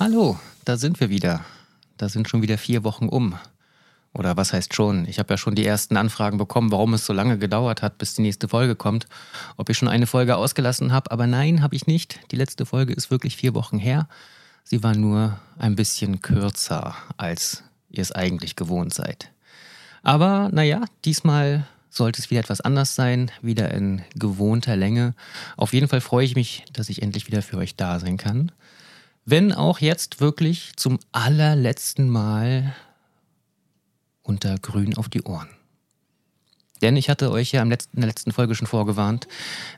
Hallo, da sind wir wieder. Da sind schon wieder vier Wochen um. Oder was heißt schon? Ich habe ja schon die ersten Anfragen bekommen, warum es so lange gedauert hat, bis die nächste Folge kommt. Ob ich schon eine Folge ausgelassen habe. Aber nein, habe ich nicht. Die letzte Folge ist wirklich vier Wochen her. Sie war nur ein bisschen kürzer, als ihr es eigentlich gewohnt seid. Aber naja, diesmal sollte es wieder etwas anders sein, wieder in gewohnter Länge. Auf jeden Fall freue ich mich, dass ich endlich wieder für euch da sein kann. Wenn auch jetzt wirklich zum allerletzten Mal unter Grün auf die Ohren. Denn ich hatte euch ja in der letzten Folge schon vorgewarnt,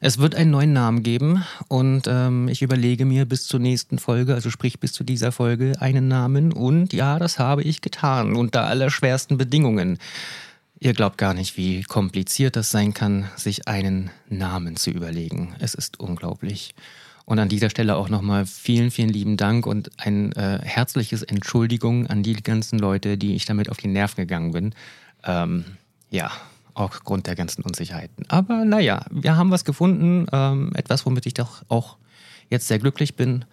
es wird einen neuen Namen geben und ähm, ich überlege mir bis zur nächsten Folge, also sprich bis zu dieser Folge, einen Namen und ja, das habe ich getan unter allerschwersten Bedingungen. Ihr glaubt gar nicht, wie kompliziert das sein kann, sich einen Namen zu überlegen. Es ist unglaublich. Und an dieser Stelle auch nochmal vielen, vielen lieben Dank und ein äh, herzliches Entschuldigung an die ganzen Leute, die ich damit auf die Nerven gegangen bin. Ähm, ja, auch aufgrund der ganzen Unsicherheiten. Aber naja, wir haben was gefunden, ähm, etwas, womit ich doch auch jetzt sehr glücklich bin.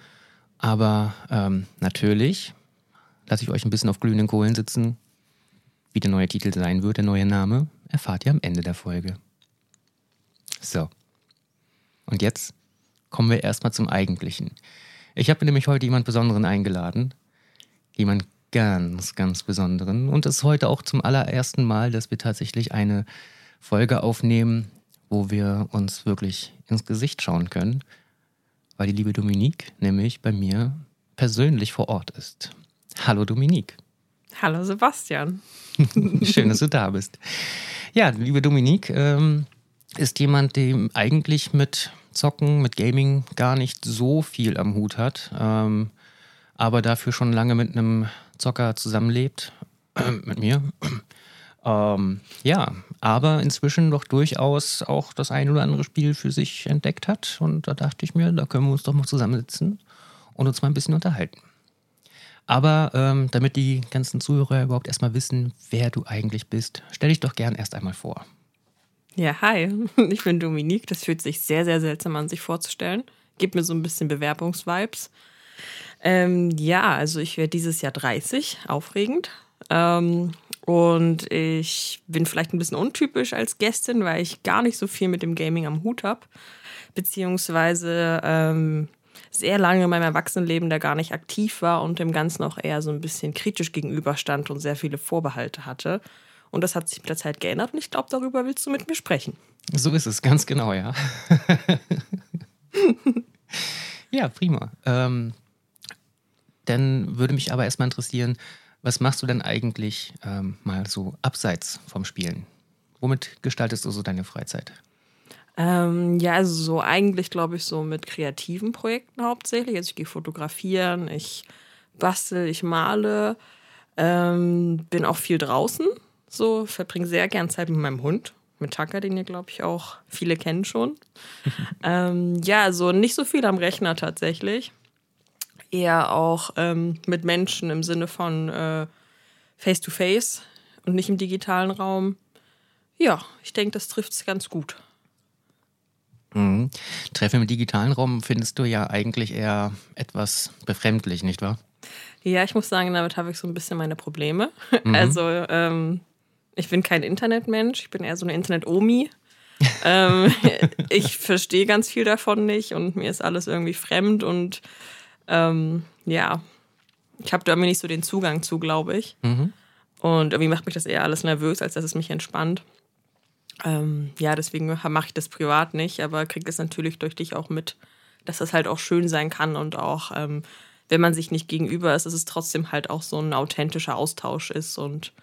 Aber ähm, natürlich lasse ich euch ein bisschen auf glühenden Kohlen sitzen. Wie der neue Titel sein wird, der neue Name, erfahrt ihr am Ende der Folge. So. Und jetzt kommen wir erstmal zum Eigentlichen. Ich habe nämlich heute jemand Besonderen eingeladen. Jemand ganz, ganz Besonderen. Und es ist heute auch zum allerersten Mal, dass wir tatsächlich eine Folge aufnehmen, wo wir uns wirklich ins Gesicht schauen können, weil die liebe Dominique nämlich bei mir persönlich vor Ort ist. Hallo Dominique. Hallo Sebastian. Schön, dass du da bist. Ja, liebe Dominique ähm, ist jemand, dem eigentlich mit Zocken, mit Gaming gar nicht so viel am Hut hat, ähm, aber dafür schon lange mit einem Zocker zusammenlebt, mit mir. Ähm, ja, aber inzwischen doch durchaus auch das ein oder andere Spiel für sich entdeckt hat. Und da dachte ich mir, da können wir uns doch mal zusammensitzen und uns mal ein bisschen unterhalten. Aber ähm, damit die ganzen Zuhörer überhaupt erstmal wissen, wer du eigentlich bist, stell dich doch gern erst einmal vor. Ja, hi, ich bin Dominique. Das fühlt sich sehr, sehr seltsam an, sich vorzustellen. Gibt mir so ein bisschen Bewerbungsvibes. Ähm, ja, also ich werde dieses Jahr 30, aufregend. Ähm, und ich bin vielleicht ein bisschen untypisch als Gästin, weil ich gar nicht so viel mit dem Gaming am Hut habe. Beziehungsweise ähm, sehr lange in meinem Erwachsenenleben da gar nicht aktiv war und dem Ganzen auch eher so ein bisschen kritisch gegenüberstand und sehr viele Vorbehalte hatte. Und das hat sich mit der Zeit geändert und ich glaube, darüber willst du mit mir sprechen. So ist es, ganz genau, ja. ja, prima. Ähm, dann würde mich aber erstmal interessieren, was machst du denn eigentlich ähm, mal so abseits vom Spielen? Womit gestaltest du so deine Freizeit? Ähm, ja, also so eigentlich glaube ich so mit kreativen Projekten hauptsächlich. Also ich gehe fotografieren, ich bastel, ich male, ähm, bin auch viel draußen. So, verbringe sehr gern Zeit mit meinem Hund, mit Tucker, den ihr, glaube ich, auch viele kennen schon. ähm, ja, also nicht so viel am Rechner tatsächlich. Eher auch ähm, mit Menschen im Sinne von äh, Face-to-Face -face und nicht im digitalen Raum. Ja, ich denke, das trifft es ganz gut. Mhm. Treffen im digitalen Raum findest du ja eigentlich eher etwas befremdlich, nicht wahr? Ja, ich muss sagen, damit habe ich so ein bisschen meine Probleme. Mhm. Also, ähm, ich bin kein Internetmensch, ich bin eher so eine Internet-Omi. ähm, ich verstehe ganz viel davon nicht und mir ist alles irgendwie fremd und ähm, ja, ich habe da irgendwie nicht so den Zugang zu, glaube ich. Mhm. Und irgendwie macht mich das eher alles nervös, als dass es mich entspannt. Ähm, ja, deswegen mache ich das privat nicht, aber kriege es natürlich durch dich auch mit, dass das halt auch schön sein kann und auch, ähm, wenn man sich nicht gegenüber ist, dass es trotzdem halt auch so ein authentischer Austausch ist und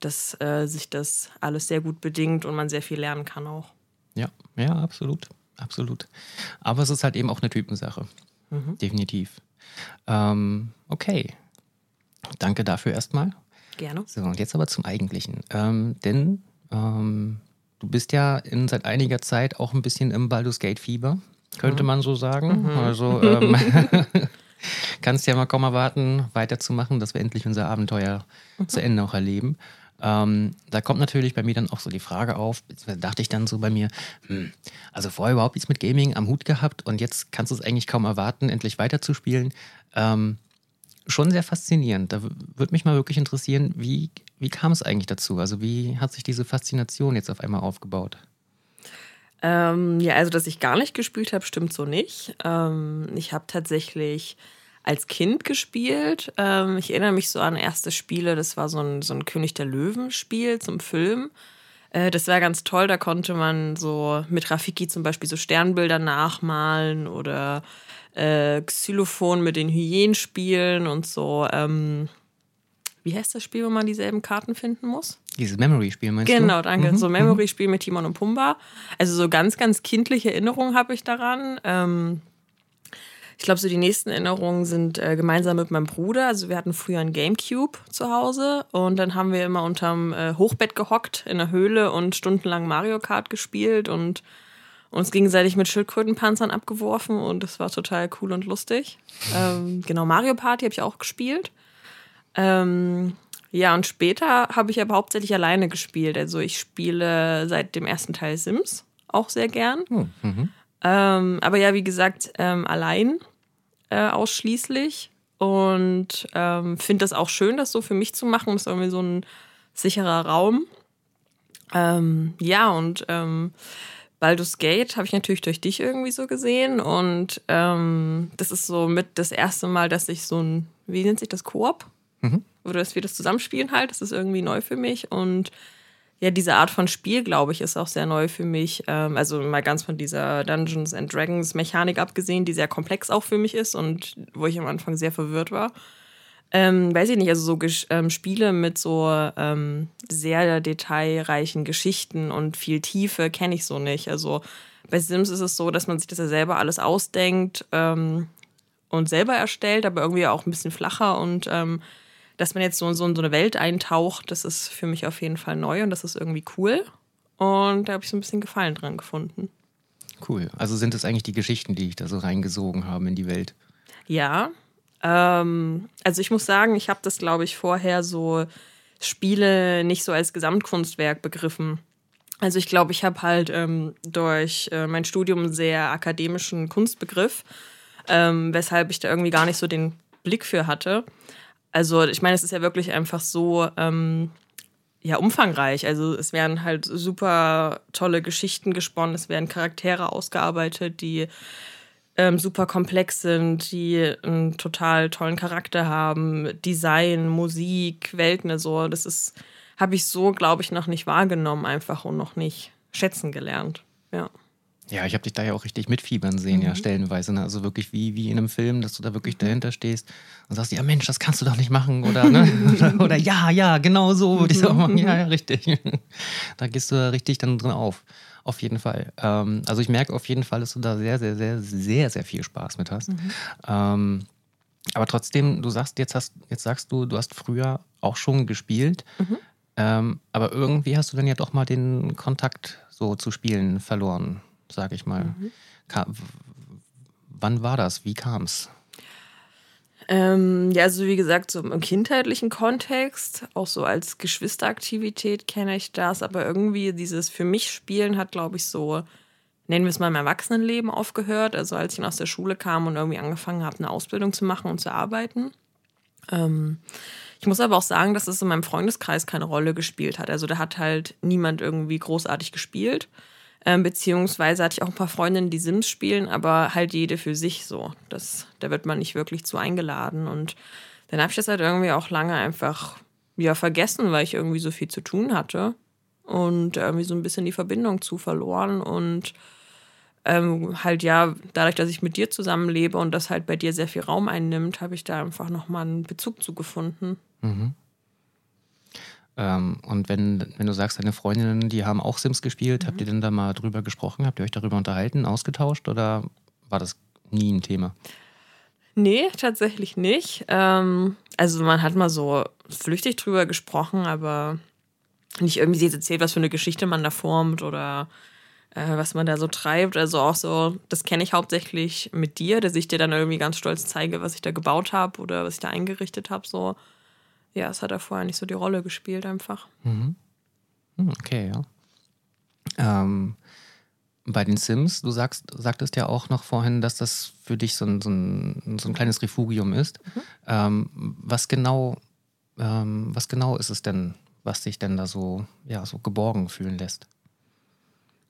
dass äh, sich das alles sehr gut bedingt und man sehr viel lernen kann auch. Ja, ja, absolut. Absolut. Aber es ist halt eben auch eine Typensache. Mhm. Definitiv. Ähm, okay. Danke dafür erstmal. Gerne. So, und jetzt aber zum Eigentlichen. Ähm, denn Ähm, du bist ja in, seit einiger Zeit auch ein bisschen im Baldur's Gate Fieber, könnte mhm. man so sagen. Mhm. Also ähm, kannst ja mal kaum erwarten, weiterzumachen, dass wir endlich unser Abenteuer mhm. zu Ende auch erleben. Ähm, da kommt natürlich bei mir dann auch so die Frage auf, da dachte ich dann so bei mir, hm, also vorher überhaupt nichts mit Gaming am Hut gehabt und jetzt kannst du es eigentlich kaum erwarten, endlich weiterzuspielen. Ähm, schon sehr faszinierend. Da würde mich mal wirklich interessieren, wie, wie kam es eigentlich dazu? Also wie hat sich diese Faszination jetzt auf einmal aufgebaut? Ähm, ja, also dass ich gar nicht gespielt habe, stimmt so nicht. Ähm, ich habe tatsächlich als Kind gespielt. Ähm, ich erinnere mich so an erste Spiele, das war so ein, so ein König der Löwen-Spiel zum Film. Äh, das war ganz toll, da konnte man so mit Rafiki zum Beispiel so Sternbilder nachmalen oder äh, Xylophon mit den Hyänen spielen und so. Ähm, wie heißt das Spiel, wo man dieselben Karten finden muss? Dieses Memory-Spiel meinst genau, du? Genau, danke. Mhm. So Memory-Spiel mit Timon und Pumba. Also so ganz, ganz kindliche Erinnerungen habe ich daran. Ähm, ich glaube, so die nächsten Erinnerungen sind äh, gemeinsam mit meinem Bruder. Also wir hatten früher ein Gamecube zu Hause und dann haben wir immer unterm äh, Hochbett gehockt in der Höhle und stundenlang Mario Kart gespielt und uns gegenseitig mit Schildkrötenpanzern abgeworfen und das war total cool und lustig. Ähm, genau, Mario Party habe ich auch gespielt. Ähm, ja, und später habe ich aber hauptsächlich alleine gespielt. Also ich spiele seit dem ersten Teil Sims auch sehr gern. Oh, mhm. Ähm, aber ja, wie gesagt, ähm, allein äh, ausschließlich. Und ähm, finde das auch schön, das so für mich zu machen. Das ist irgendwie so ein sicherer Raum. Ähm, ja, und ähm, Baldur's Gate habe ich natürlich durch dich irgendwie so gesehen. Und ähm, das ist so mit das erste Mal, dass ich so ein, wie nennt sich das, Koop? Mhm. Oder dass wir das zusammenspielen halt. Das ist irgendwie neu für mich. Und ja, diese Art von Spiel, glaube ich, ist auch sehr neu für mich. Ähm, also mal ganz von dieser Dungeons and Dragons Mechanik abgesehen, die sehr komplex auch für mich ist und wo ich am Anfang sehr verwirrt war. Ähm, weiß ich nicht, also so ähm, Spiele mit so ähm, sehr detailreichen Geschichten und viel Tiefe kenne ich so nicht. Also bei Sims ist es so, dass man sich das ja selber alles ausdenkt ähm, und selber erstellt, aber irgendwie auch ein bisschen flacher und ähm, dass man jetzt so, in so eine Welt eintaucht, das ist für mich auf jeden Fall neu und das ist irgendwie cool. Und da habe ich so ein bisschen Gefallen dran gefunden. Cool. Also sind es eigentlich die Geschichten, die ich da so reingesogen habe in die Welt? Ja. Ähm, also ich muss sagen, ich habe das, glaube ich, vorher so Spiele nicht so als Gesamtkunstwerk begriffen. Also ich glaube, ich habe halt ähm, durch äh, mein Studium einen sehr akademischen Kunstbegriff, ähm, weshalb ich da irgendwie gar nicht so den Blick für hatte. Also ich meine, es ist ja wirklich einfach so ähm, ja umfangreich. Also es werden halt super tolle Geschichten gesponnen, es werden Charaktere ausgearbeitet, die ähm, super komplex sind, die einen total tollen Charakter haben, Design, Musik, Welten, so. Das ist habe ich so, glaube ich, noch nicht wahrgenommen einfach und noch nicht schätzen gelernt. Ja. Ja, ich habe dich da ja auch richtig mitfiebern sehen, mhm. ja, stellenweise. Ne? Also wirklich wie, wie in einem Film, dass du da wirklich mhm. dahinter stehst und sagst, ja Mensch, das kannst du doch nicht machen. Oder, ne? oder, oder, ja, ja, genau so würde ich auch machen. Ja, ja, richtig. da gehst du da richtig dann drin auf. Auf jeden Fall. Ähm, also ich merke auf jeden Fall, dass du da sehr, sehr, sehr, sehr, sehr viel Spaß mit hast. Mhm. Ähm, aber trotzdem, du sagst, jetzt hast, jetzt sagst du, du hast früher auch schon gespielt. Mhm. Ähm, aber irgendwie hast du dann ja doch mal den Kontakt so zu Spielen verloren sage ich mal. Mhm. wann war das? Wie kam es? Ähm, ja, also wie gesagt, so im kindheitlichen Kontext, auch so als Geschwisteraktivität kenne ich das, aber irgendwie dieses für mich Spielen hat, glaube ich, so, nennen wir es mal im Erwachsenenleben aufgehört. Also als ich aus der Schule kam und irgendwie angefangen habe, eine Ausbildung zu machen und zu arbeiten. Ähm, ich muss aber auch sagen, dass es in meinem Freundeskreis keine Rolle gespielt hat. Also da hat halt niemand irgendwie großartig gespielt. Ähm, beziehungsweise hatte ich auch ein paar Freundinnen, die Sims spielen, aber halt jede für sich so. Das, da wird man nicht wirklich zu eingeladen. Und dann habe ich das halt irgendwie auch lange einfach ja, vergessen, weil ich irgendwie so viel zu tun hatte. Und irgendwie so ein bisschen die Verbindung zu verloren. Und ähm, halt ja, dadurch, dass ich mit dir zusammenlebe und das halt bei dir sehr viel Raum einnimmt, habe ich da einfach nochmal einen Bezug zu gefunden. Mhm. Ähm, und wenn, wenn du sagst, deine Freundinnen, die haben auch Sims gespielt, mhm. habt ihr denn da mal drüber gesprochen? Habt ihr euch darüber unterhalten, ausgetauscht oder war das nie ein Thema? Nee, tatsächlich nicht. Ähm, also man hat mal so flüchtig drüber gesprochen, aber nicht irgendwie jetzt erzählt, was für eine Geschichte man da formt oder äh, was man da so treibt. Also auch so, das kenne ich hauptsächlich mit dir, dass ich dir dann irgendwie ganz stolz zeige, was ich da gebaut habe oder was ich da eingerichtet habe. So, ja, es hat da vorher nicht so die Rolle gespielt einfach. Mhm. Hm, okay, ja. Ähm, bei den Sims, du sagst, sagtest ja auch noch vorhin, dass das für dich so ein, so ein, so ein kleines Refugium ist. Mhm. Ähm, was genau, ähm, was genau ist es denn, was dich denn da so, ja, so geborgen fühlen lässt?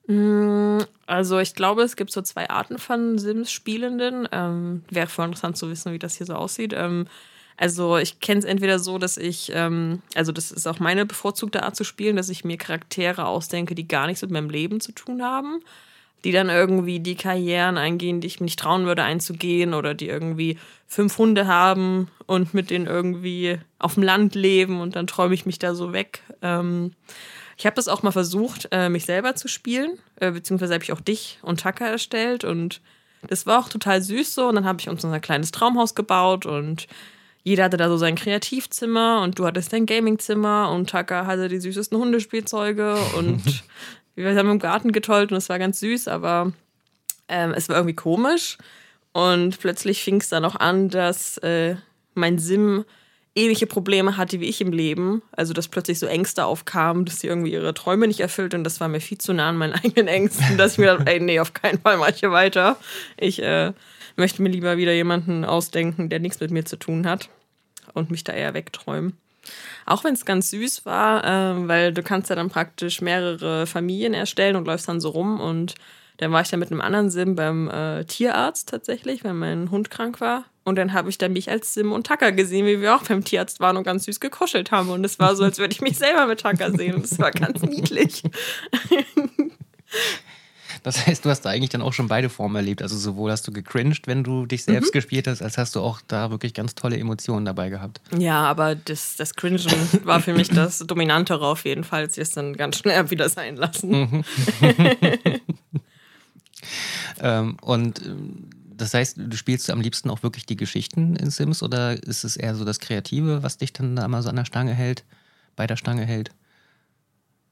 Mm, also ich glaube, es gibt so zwei Arten von Sims-Spielenden. Ähm, wäre voll interessant zu wissen, wie das hier so aussieht. Ähm, also ich kenne es entweder so, dass ich, ähm, also das ist auch meine bevorzugte Art zu spielen, dass ich mir Charaktere ausdenke, die gar nichts mit meinem Leben zu tun haben die dann irgendwie die Karrieren eingehen, die ich mir nicht trauen würde einzugehen oder die irgendwie fünf Hunde haben und mit denen irgendwie auf dem Land leben und dann träume ich mich da so weg. Ähm, ich habe das auch mal versucht, äh, mich selber zu spielen, äh, beziehungsweise habe ich auch dich und Tucker erstellt und das war auch total süß so und dann habe ich uns unser kleines Traumhaus gebaut und jeder hatte da so sein Kreativzimmer und du hattest dein Gamingzimmer und Tucker hatte die süßesten Hundespielzeuge und wir haben im Garten getollt und es war ganz süß, aber ähm, es war irgendwie komisch. Und plötzlich fing es dann auch an, dass äh, mein Sim ähnliche Probleme hatte wie ich im Leben. Also, dass plötzlich so Ängste aufkamen, dass sie irgendwie ihre Träume nicht erfüllt. Und das war mir viel zu nah an meinen eigenen Ängsten, dass ich mir dachte, ey, nee, auf keinen Fall mache ich hier weiter. Ich äh, möchte mir lieber wieder jemanden ausdenken, der nichts mit mir zu tun hat und mich da eher wegträumen. Auch wenn es ganz süß war, äh, weil du kannst ja dann praktisch mehrere Familien erstellen und läufst dann so rum. Und dann war ich da mit einem anderen Sim beim äh, Tierarzt tatsächlich, weil mein Hund krank war. Und dann habe ich dann mich als Sim und Tucker gesehen, wie wir auch beim Tierarzt waren und ganz süß gekuschelt haben. Und es war so, als würde ich mich selber mit Tucker sehen. Und es war ganz niedlich. Das heißt, du hast da eigentlich dann auch schon beide Formen erlebt. Also sowohl hast du gecringed, wenn du dich selbst mhm. gespielt hast, als hast du auch da wirklich ganz tolle Emotionen dabei gehabt. Ja, aber das, das Cringen war für mich das Dominantere auf jeden Fall, als ich es dann ganz schnell wieder sein lassen. Mhm. ähm, und ähm, das heißt, du spielst am liebsten auch wirklich die Geschichten in Sims oder ist es eher so das Kreative, was dich dann da immer so an der Stange hält, bei der Stange hält?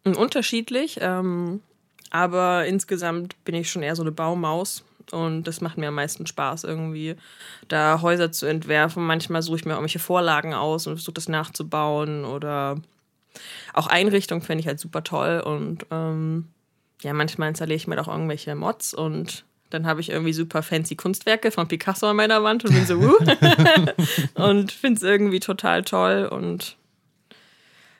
Unterschiedlich. Ähm, aber insgesamt bin ich schon eher so eine Baumaus. Und das macht mir am meisten Spaß, irgendwie da Häuser zu entwerfen. Manchmal suche ich mir irgendwelche Vorlagen aus und versuche das nachzubauen. Oder auch Einrichtungen finde ich halt super toll. Und ähm, ja, manchmal installiere ich mir auch irgendwelche Mods und dann habe ich irgendwie super fancy Kunstwerke von Picasso an meiner Wand und bin so, uh, und finde es irgendwie total toll. Und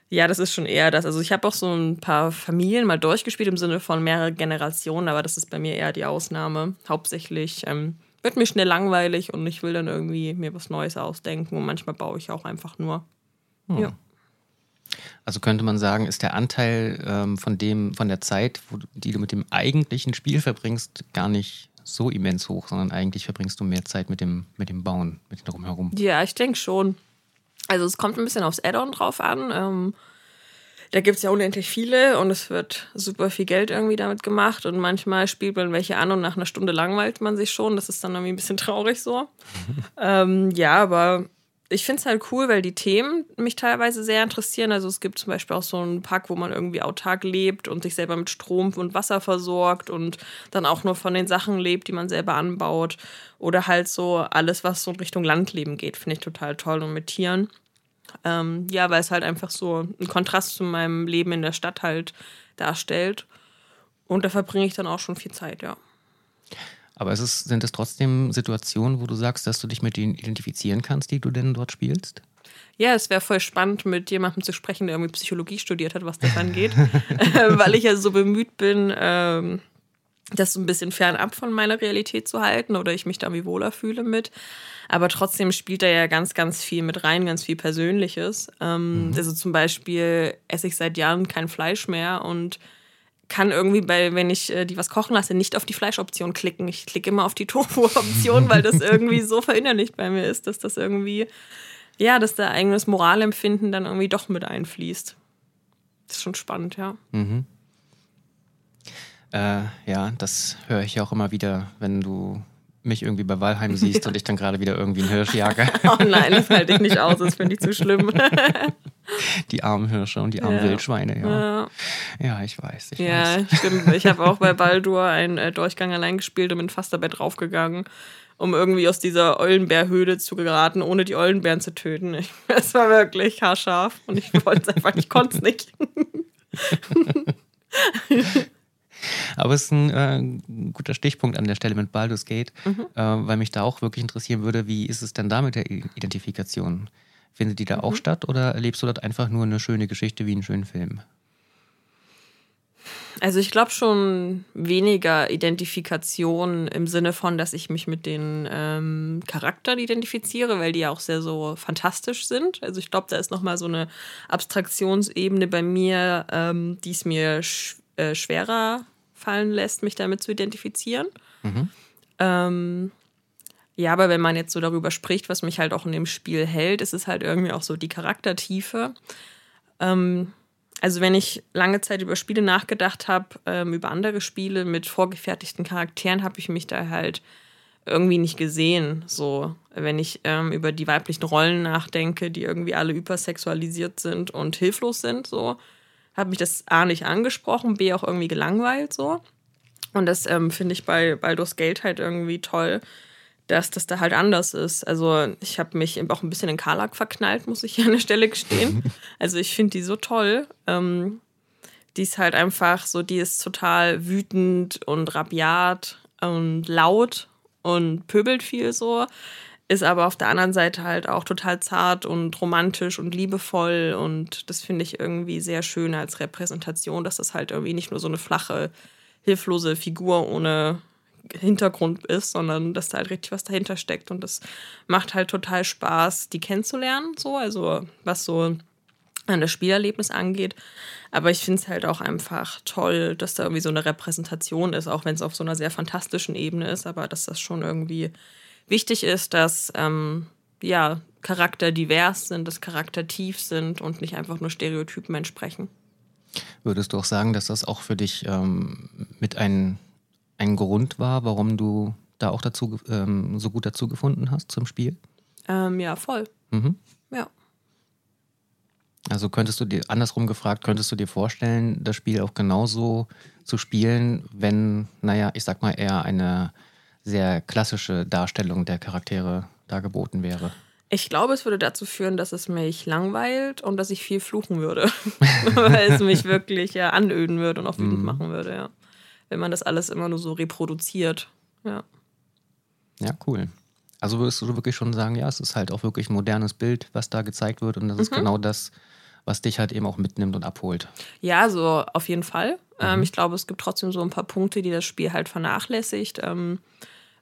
ja, das ist schon eher das. Also ich habe auch so ein paar Familien mal durchgespielt im Sinne von mehrere Generationen, aber das ist bei mir eher die Ausnahme. Hauptsächlich ähm, wird mir schnell langweilig und ich will dann irgendwie mir was Neues ausdenken und manchmal baue ich auch einfach nur. Hm. Ja. Also könnte man sagen, ist der Anteil ähm, von dem, von der Zeit, wo, die du mit dem eigentlichen Spiel verbringst, gar nicht so immens hoch, sondern eigentlich verbringst du mehr Zeit mit dem, mit dem Bauen, mit dem Drumherum. Ja, ich denke schon. Also es kommt ein bisschen aufs Add-on drauf an. Ähm, da gibt es ja unendlich viele und es wird super viel Geld irgendwie damit gemacht und manchmal spielt man welche an und nach einer Stunde langweilt man sich schon. Das ist dann irgendwie ein bisschen traurig so. ähm, ja, aber ich finde es halt cool, weil die Themen mich teilweise sehr interessieren. Also es gibt zum Beispiel auch so einen Park, wo man irgendwie autark lebt und sich selber mit Strom und Wasser versorgt und dann auch nur von den Sachen lebt, die man selber anbaut. Oder halt so alles, was so in Richtung Landleben geht, finde ich total toll und mit Tieren. Ähm, ja, weil es halt einfach so einen Kontrast zu meinem Leben in der Stadt halt darstellt. Und da verbringe ich dann auch schon viel Zeit, ja. Aber es ist, sind es trotzdem Situationen, wo du sagst, dass du dich mit denen identifizieren kannst, die du denn dort spielst? Ja, es wäre voll spannend, mit jemandem zu sprechen, der irgendwie Psychologie studiert hat, was das angeht. Weil ich ja so bemüht bin, ähm, das so ein bisschen fernab von meiner Realität zu halten oder ich mich da irgendwie wohler fühle mit. Aber trotzdem spielt da ja ganz, ganz viel mit rein, ganz viel Persönliches. Ähm, mhm. Also zum Beispiel esse ich seit Jahren kein Fleisch mehr und kann irgendwie bei, wenn ich äh, die was kochen lasse, nicht auf die Fleischoption klicken. Ich klicke immer auf die Tofu-Option, weil das irgendwie so verinnerlicht bei mir ist, dass das irgendwie, ja, dass da eigenes Moralempfinden dann irgendwie doch mit einfließt. Das ist schon spannend, ja. Mhm. Äh, ja, das höre ich auch immer wieder, wenn du mich irgendwie bei Walheim siehst ja. und ich dann gerade wieder irgendwie einen Hirsch jage. oh nein, das halte ich nicht aus, das finde ich zu schlimm. die armen Hirsche und die armen ja. Wildschweine, ja. ja. Ja, ich weiß. Ich ja, weiß. stimmt. Ich habe auch bei Baldur einen äh, Durchgang allein gespielt und bin fast dabei draufgegangen, um irgendwie aus dieser Eulenbärhöhle zu geraten, ohne die Eulenbären zu töten. Es war wirklich haarscharf und ich wollte es einfach, ich konnte es nicht. Aber es ist ein äh, guter Stichpunkt an der Stelle mit Baldur's Gate, mhm. äh, weil mich da auch wirklich interessieren würde, wie ist es denn da mit der Identifikation? Findet die da mhm. auch statt oder erlebst du dort einfach nur eine schöne Geschichte wie einen schönen Film? Also ich glaube schon weniger Identifikation im Sinne von, dass ich mich mit den ähm, Charakteren identifiziere, weil die ja auch sehr so fantastisch sind. Also ich glaube, da ist nochmal so eine Abstraktionsebene bei mir, ähm, die es mir sch äh, schwerer fallen lässt, mich damit zu identifizieren. Mhm. Ähm, ja, aber wenn man jetzt so darüber spricht, was mich halt auch in dem Spiel hält, ist es halt irgendwie auch so die Charaktertiefe. Ähm, also wenn ich lange Zeit über Spiele nachgedacht habe, ähm, über andere Spiele mit vorgefertigten Charakteren, habe ich mich da halt irgendwie nicht gesehen. So, wenn ich ähm, über die weiblichen Rollen nachdenke, die irgendwie alle übersexualisiert sind und hilflos sind, so, hat mich das A nicht angesprochen, B auch irgendwie gelangweilt so. Und das ähm, finde ich bei Baldur's Gate halt irgendwie toll, dass das da halt anders ist. Also ich habe mich auch ein bisschen in Karlak verknallt, muss ich hier an der Stelle gestehen. Also ich finde die so toll. Ähm, die ist halt einfach so, die ist total wütend und rabiat und laut und pöbelt viel so ist aber auf der anderen Seite halt auch total zart und romantisch und liebevoll und das finde ich irgendwie sehr schön als Repräsentation, dass das halt irgendwie nicht nur so eine flache, hilflose Figur ohne Hintergrund ist, sondern dass da halt richtig was dahinter steckt und das macht halt total Spaß, die kennenzulernen, so, also was so an das Spielerlebnis angeht. Aber ich finde es halt auch einfach toll, dass da irgendwie so eine Repräsentation ist, auch wenn es auf so einer sehr fantastischen Ebene ist, aber dass das schon irgendwie wichtig ist, dass ähm, ja, Charakter divers sind, dass Charakter tief sind und nicht einfach nur Stereotypen entsprechen. Würdest du auch sagen, dass das auch für dich ähm, mit ein, ein Grund war, warum du da auch dazu ähm, so gut dazu gefunden hast zum Spiel? Ähm, ja, voll. Mhm. Ja. Also könntest du dir, andersrum gefragt, könntest du dir vorstellen, das Spiel auch genauso zu spielen, wenn, naja, ich sag mal, eher eine sehr klassische Darstellung der Charaktere dargeboten wäre. Ich glaube, es würde dazu führen, dass es mich langweilt und dass ich viel fluchen würde. Weil es mich wirklich ja, anöden würde und auch wütend mm. machen würde, ja. Wenn man das alles immer nur so reproduziert. Ja. Ja, cool. Also würdest du wirklich schon sagen, ja, es ist halt auch wirklich ein modernes Bild, was da gezeigt wird und das mhm. ist genau das, was dich halt eben auch mitnimmt und abholt. Ja, so auf jeden Fall. Ähm, mhm. Ähm, ich glaube, es gibt trotzdem so ein paar Punkte, die das Spiel halt vernachlässigt. Ähm,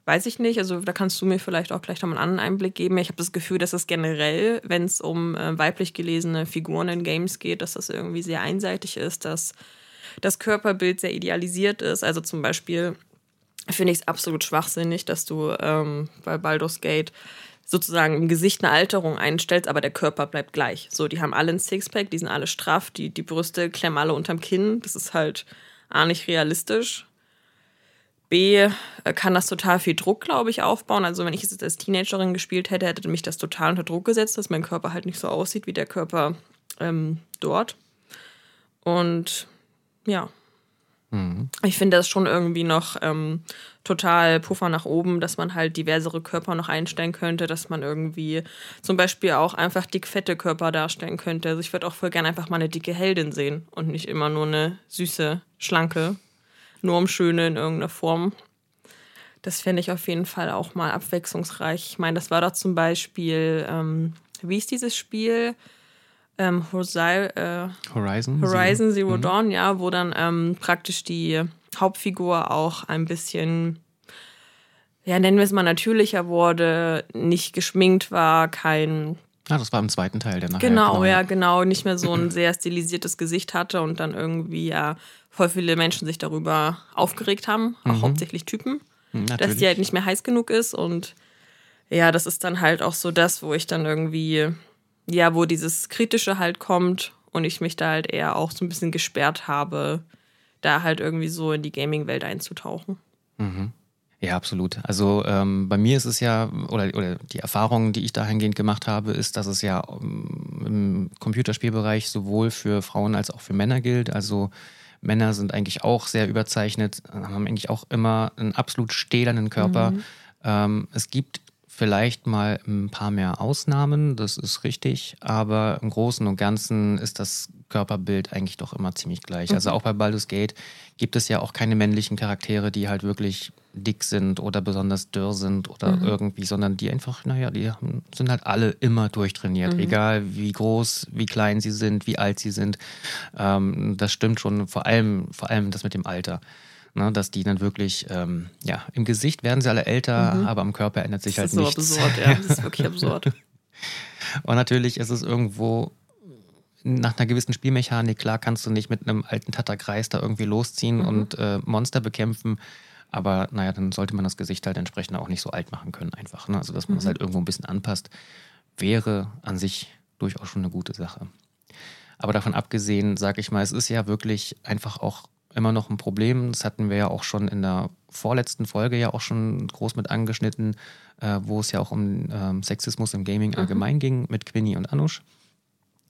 Weiß ich nicht. Also da kannst du mir vielleicht auch gleich noch mal einen anderen Einblick geben. Ich habe das Gefühl, dass es generell, wenn es um äh, weiblich gelesene Figuren in Games geht, dass das irgendwie sehr einseitig ist, dass das Körperbild sehr idealisiert ist. Also zum Beispiel finde ich es absolut schwachsinnig, dass du ähm, bei Baldur's Gate sozusagen im Gesicht eine Alterung einstellst, aber der Körper bleibt gleich. So, die haben alle ein Sixpack, die sind alle straff, die, die Brüste klemmen alle unterm Kinn. Das ist halt A, nicht realistisch B äh, kann das total viel Druck, glaube ich, aufbauen. Also wenn ich es jetzt als Teenagerin gespielt hätte, hätte mich das total unter Druck gesetzt, dass mein Körper halt nicht so aussieht wie der Körper ähm, dort. Und ja, mhm. ich finde das schon irgendwie noch ähm, total Puffer nach oben, dass man halt diversere Körper noch einstellen könnte, dass man irgendwie zum Beispiel auch einfach dick-fette Körper darstellen könnte. Also ich würde auch voll gerne einfach mal eine dicke Heldin sehen und nicht immer nur eine süße, schlanke Normschöne in irgendeiner Form. Das fände ich auf jeden Fall auch mal abwechslungsreich. Ich meine, das war doch zum Beispiel, ähm, wie ist dieses Spiel? Ähm, Horizon, äh, Horizon, Horizon Zero, Zero mhm. Dawn, ja, wo dann ähm, praktisch die Hauptfigur auch ein bisschen, ja, nennen wir es mal natürlicher wurde, nicht geschminkt war, kein Ah, das war im zweiten Teil der nachher. Genau, genau, ja, genau. Nicht mehr so ein sehr stilisiertes Gesicht hatte und dann irgendwie ja voll viele Menschen sich darüber aufgeregt haben, auch mhm. hauptsächlich Typen, Natürlich. Mhm, dass die halt nicht mehr heiß genug ist und ja, das ist dann halt auch so das, wo ich dann irgendwie, ja, wo dieses Kritische halt kommt und ich mich da halt eher auch so ein bisschen gesperrt habe, da halt irgendwie so in die Gaming-Welt einzutauchen. Mhm. Ja, absolut. Also ähm, bei mir ist es ja, oder, oder die Erfahrung, die ich dahingehend gemacht habe, ist, dass es ja ähm, im Computerspielbereich sowohl für Frauen als auch für Männer gilt. Also Männer sind eigentlich auch sehr überzeichnet, haben eigentlich auch immer einen absolut stählernen Körper. Mhm. Ähm, es gibt vielleicht mal ein paar mehr Ausnahmen, das ist richtig, aber im Großen und Ganzen ist das Körperbild eigentlich doch immer ziemlich gleich. Also mhm. Also auch bei Baldur's Gate gibt es ja auch keine männlichen Charaktere, die halt wirklich dick sind oder besonders dürr sind oder mhm. irgendwie, sondern die einfach, naja, die haben, sind halt alle immer durchtrainiert, mhm. egal wie groß, wie klein sie sind, wie alt sie sind. Ähm, das stimmt schon, vor allem, vor allem das mit dem Alter. Ne, dass die dann wirklich, ähm, ja, im Gesicht werden sie alle älter, mhm. aber am Körper ändert sich das halt nichts. Das ist so absurd, ja, das ist wirklich absurd. Und natürlich ist es irgendwo nach einer gewissen Spielmechanik, klar kannst du nicht mit einem alten Tatterkreis da irgendwie losziehen mhm. und äh, Monster bekämpfen. Aber naja, dann sollte man das Gesicht halt entsprechend auch nicht so alt machen können, einfach. Ne? Also, dass man mhm. das halt irgendwo ein bisschen anpasst, wäre an sich durchaus schon eine gute Sache. Aber davon abgesehen, sage ich mal, es ist ja wirklich einfach auch immer noch ein Problem. Das hatten wir ja auch schon in der vorletzten Folge ja auch schon groß mit angeschnitten, äh, wo es ja auch um ähm, Sexismus im Gaming mhm. allgemein ging mit Quinny und Anush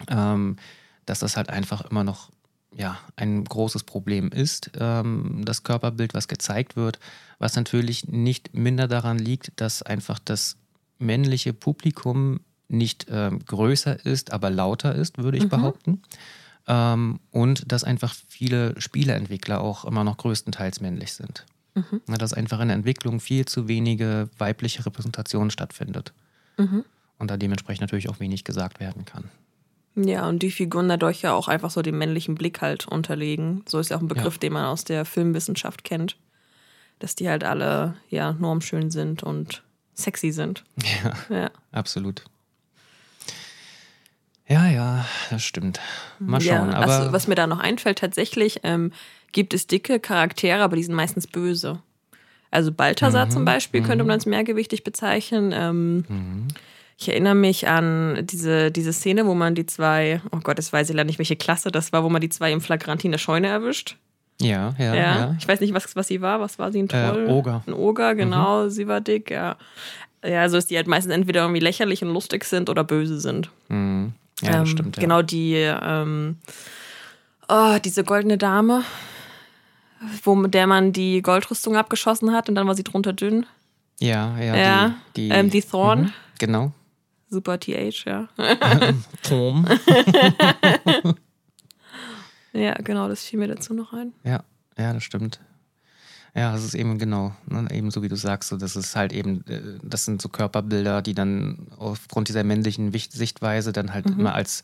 ähm, dass das halt einfach immer noch ja, ein großes Problem ist, ähm, das Körperbild, was gezeigt wird, was natürlich nicht minder daran liegt, dass einfach das männliche Publikum nicht ähm, größer ist, aber lauter ist, würde ich mhm. behaupten. Ähm, und dass einfach viele Spieleentwickler auch immer noch größtenteils männlich sind. Mhm. Na, dass einfach in der Entwicklung viel zu wenige weibliche Repräsentation stattfindet. Mhm. Und da dementsprechend natürlich auch wenig gesagt werden kann. Ja, und die Figuren dadurch ja auch einfach so dem männlichen Blick halt unterlegen. So ist ja auch ein Begriff, ja. den man aus der Filmwissenschaft kennt. Dass die halt alle ja normschön sind und sexy sind. Ja, ja. absolut. Ja, ja, das stimmt. Mal schauen. Ja, aber also, was mir da noch einfällt, tatsächlich ähm, gibt es dicke Charaktere, aber die sind meistens böse. Also Balthasar mhm, zum Beispiel könnte man mhm. als mehrgewichtig bezeichnen. Ähm, mhm. Ich erinnere mich an diese, diese Szene, wo man die zwei, oh Gott, das weiß ich leider nicht, welche Klasse das war, wo man die zwei im Flagranti in der Scheune erwischt. Ja, ja, ja. ja. Ich weiß nicht, was, was sie war. Was war sie? Ein äh, Troll? Äh, Oger. Ein Oger, genau. Mhm. Sie war dick, ja. Ja, also dass die halt meistens entweder irgendwie lächerlich und lustig sind oder böse sind. Mhm. Ja, das ähm, stimmt. Ja. Genau die, ähm, oh, diese goldene Dame, wo mit der man die Goldrüstung abgeschossen hat und dann war sie drunter dünn. Ja, ja. ja die, die, ähm, die Thorn. Mhm, genau. Super TH, ja. Tom. ja, genau, das fiel mir dazu noch ein. Ja, ja, das stimmt. Ja, das ist eben genau, ne, eben so wie du sagst, so, das ist halt eben, äh, das sind so Körperbilder, die dann aufgrund dieser männlichen Sichtweise dann halt mhm. immer als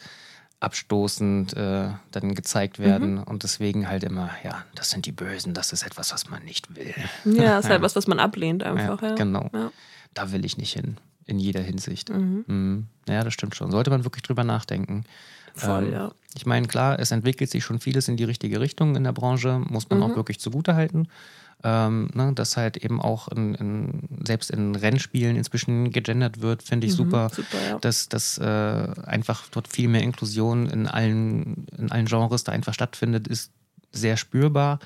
abstoßend äh, dann gezeigt werden mhm. und deswegen halt immer, ja, das sind die Bösen, das ist etwas, was man nicht will. Ja, das ist halt was, was man ablehnt einfach. Ja, ja. Genau, ja. da will ich nicht hin in jeder Hinsicht. Mhm. Mhm. Ja, das stimmt schon. Sollte man wirklich drüber nachdenken. Voll, ähm, ja. Ich meine, klar, es entwickelt sich schon vieles in die richtige Richtung in der Branche, muss man mhm. auch wirklich zugutehalten. Ähm, ne, dass halt eben auch in, in, selbst in Rennspielen inzwischen gegendert wird, finde ich mhm, super. super ja. Dass, dass äh, einfach dort viel mehr Inklusion in allen, in allen Genres da einfach stattfindet, ist sehr spürbar.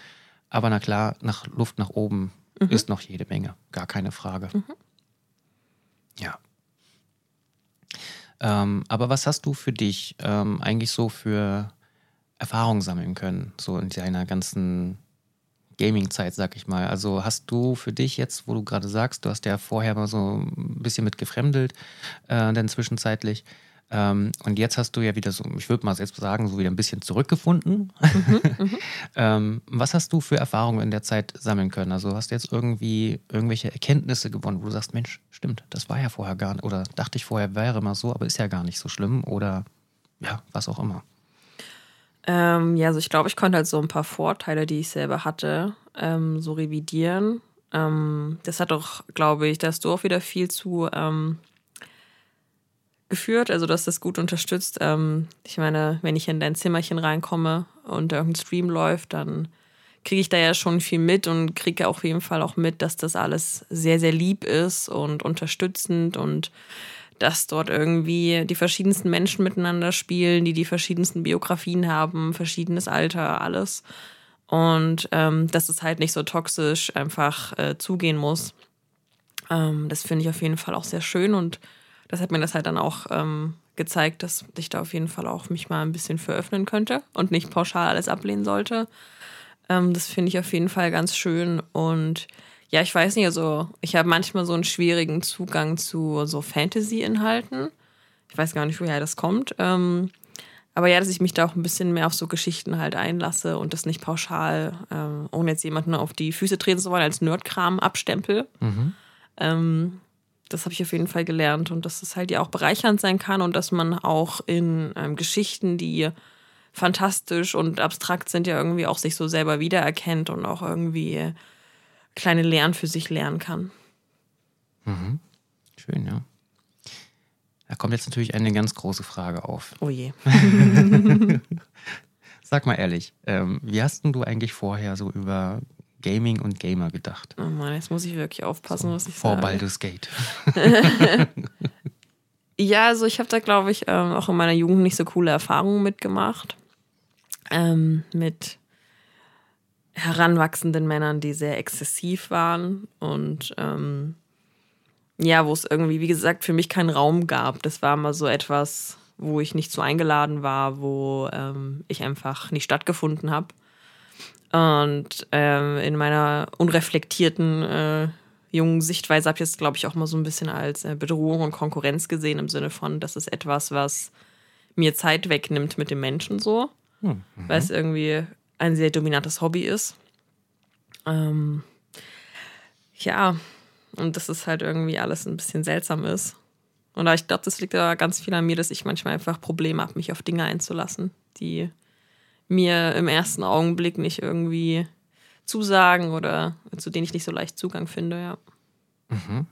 Aber na klar, nach Luft nach oben mhm. ist noch jede Menge, gar keine Frage. Mhm. Ja. Ähm, aber was hast du für dich ähm, eigentlich so für Erfahrungen sammeln können, so in deiner ganzen Gaming-Zeit, sag ich mal? Also hast du für dich jetzt, wo du gerade sagst, du hast ja vorher mal so ein bisschen mit gefremdelt, äh, denn zwischenzeitlich, ähm, und jetzt hast du ja wieder so, ich würde mal selbst sagen, so wieder ein bisschen zurückgefunden. Mhm, mhm. ähm, was hast du für Erfahrungen in der Zeit sammeln können? Also hast du jetzt irgendwie irgendwelche Erkenntnisse gewonnen, wo du sagst, Mensch, stimmt, das war ja vorher gar nicht, oder dachte ich vorher wäre mal so, aber ist ja gar nicht so schlimm oder ja, was auch immer. Ähm, ja, also ich glaube, ich konnte halt so ein paar Vorteile, die ich selber hatte, ähm, so revidieren. Ähm, das hat auch, glaube ich, da hast du auch wieder viel zu ähm, geführt, also dass das gut unterstützt. Ähm, ich meine, wenn ich in dein Zimmerchen reinkomme und irgendein Stream läuft, dann kriege ich da ja schon viel mit und kriege auf jeden Fall auch mit, dass das alles sehr, sehr lieb ist und unterstützend und dass dort irgendwie die verschiedensten Menschen miteinander spielen, die die verschiedensten Biografien haben, verschiedenes Alter, alles. und ähm, dass es halt nicht so toxisch einfach äh, zugehen muss. Ähm, das finde ich auf jeden Fall auch sehr schön und das hat mir das halt dann auch ähm, gezeigt, dass ich da auf jeden Fall auch mich mal ein bisschen für öffnen könnte und nicht pauschal alles ablehnen sollte. Ähm, das finde ich auf jeden Fall ganz schön und ja, ich weiß nicht, also ich habe manchmal so einen schwierigen Zugang zu so Fantasy-Inhalten. Ich weiß gar nicht, woher das kommt. Ähm, aber ja, dass ich mich da auch ein bisschen mehr auf so Geschichten halt einlasse und das nicht pauschal, ähm, ohne jetzt jemanden auf die Füße treten zu wollen, als Nerdkram abstempel. Mhm. Ähm, das habe ich auf jeden Fall gelernt und dass es halt ja auch bereichernd sein kann und dass man auch in ähm, Geschichten, die fantastisch und abstrakt sind, ja irgendwie auch sich so selber wiedererkennt und auch irgendwie kleine Lernen für sich lernen kann. Mhm. Schön, ja. Da kommt jetzt natürlich eine ganz große Frage auf. Oh je. Sag mal ehrlich, ähm, wie hast denn du eigentlich vorher so über Gaming und Gamer gedacht? Oh Mann, jetzt muss ich wirklich aufpassen, so, was ich vor sage. Vor Baldur's Gate. ja, also ich habe da, glaube ich, ähm, auch in meiner Jugend nicht so coole Erfahrungen mitgemacht. Ähm, mit heranwachsenden Männern, die sehr exzessiv waren und ähm, ja, wo es irgendwie, wie gesagt, für mich keinen Raum gab. Das war mal so etwas, wo ich nicht so eingeladen war, wo ähm, ich einfach nicht stattgefunden habe. Und ähm, in meiner unreflektierten äh, jungen Sichtweise habe ich es, glaube ich, auch mal so ein bisschen als äh, Bedrohung und Konkurrenz gesehen, im Sinne von, das ist etwas, was mir Zeit wegnimmt mit dem Menschen so, hm, mhm. weil es irgendwie ein sehr dominantes Hobby ist. Ähm, ja, und dass es halt irgendwie alles ein bisschen seltsam ist. Und ich glaube, das liegt aber ganz viel an mir, dass ich manchmal einfach Probleme habe, mich auf Dinge einzulassen, die mir im ersten Augenblick nicht irgendwie zusagen oder zu denen ich nicht so leicht Zugang finde, ja. Mhm.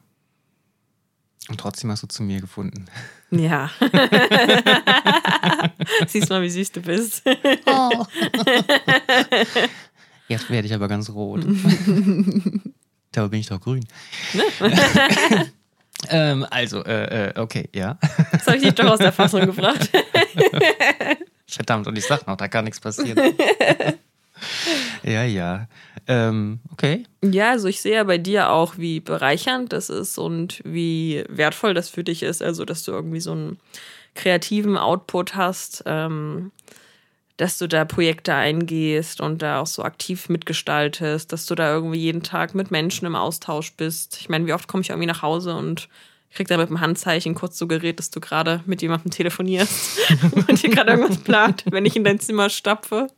Und trotzdem hast du zu mir gefunden. Ja. Siehst mal, wie süß du bist. Oh. Jetzt werde ich aber ganz rot. Da bin ich doch grün. ähm, also, äh, äh, okay, ja. Das habe ich dich doch aus der Fassung gebracht. Verdammt, und ich sag noch, da kann nichts passieren. Ja, ja. Ähm, okay. Ja, also ich sehe ja bei dir auch, wie bereichernd das ist und wie wertvoll das für dich ist. Also, dass du irgendwie so einen kreativen Output hast. Ähm, dass du da Projekte eingehst und da auch so aktiv mitgestaltest, dass du da irgendwie jeden Tag mit Menschen im Austausch bist. Ich meine, wie oft komme ich irgendwie nach Hause und krieg da mit dem Handzeichen kurz suggeriert, dass du gerade mit jemandem telefonierst und dir gerade irgendwas plant, wenn ich in dein Zimmer stapfe.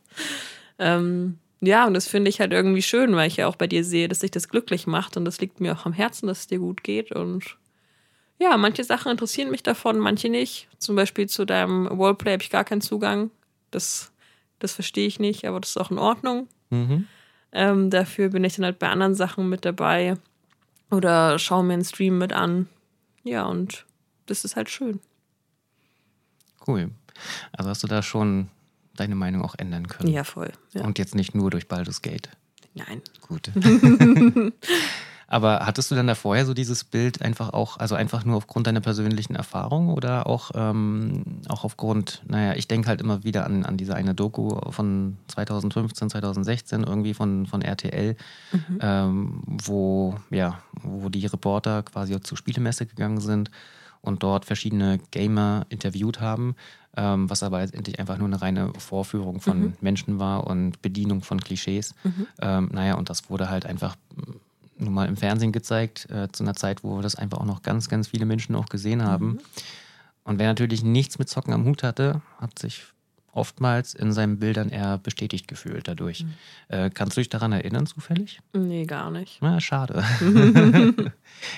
Ähm, ja, und das finde ich halt irgendwie schön, weil ich ja auch bei dir sehe, dass sich das glücklich macht und das liegt mir auch am Herzen, dass es dir gut geht und ja, manche Sachen interessieren mich davon, manche nicht. Zum Beispiel zu deinem Wallplay habe ich gar keinen Zugang. Das, das verstehe ich nicht, aber das ist auch in Ordnung. Mhm. Ähm, dafür bin ich dann halt bei anderen Sachen mit dabei oder schaue mir einen Stream mit an. Ja, und das ist halt schön. Cool. Also hast du da schon deine Meinung auch ändern können? Ja, voll. Ja. Und jetzt nicht nur durch Baldur's Gate? Nein. Gut. Aber hattest du dann da vorher so dieses Bild einfach auch, also einfach nur aufgrund deiner persönlichen Erfahrung oder auch, ähm, auch aufgrund, naja, ich denke halt immer wieder an, an diese eine Doku von 2015, 2016 irgendwie von, von RTL, mhm. ähm, wo, ja, wo die Reporter quasi zur Spielemesse gegangen sind und dort verschiedene Gamer interviewt haben, ähm, was aber letztendlich einfach nur eine reine Vorführung von mhm. Menschen war und Bedienung von Klischees. Mhm. Ähm, naja, und das wurde halt einfach nun mal im Fernsehen gezeigt, äh, zu einer Zeit, wo das einfach auch noch ganz, ganz viele Menschen auch gesehen haben. Mhm. Und wer natürlich nichts mit Zocken am Hut hatte, hat sich oftmals in seinen Bildern eher bestätigt gefühlt dadurch. Mhm. Äh, kannst du dich daran erinnern, zufällig? Nee, gar nicht. Na, schade.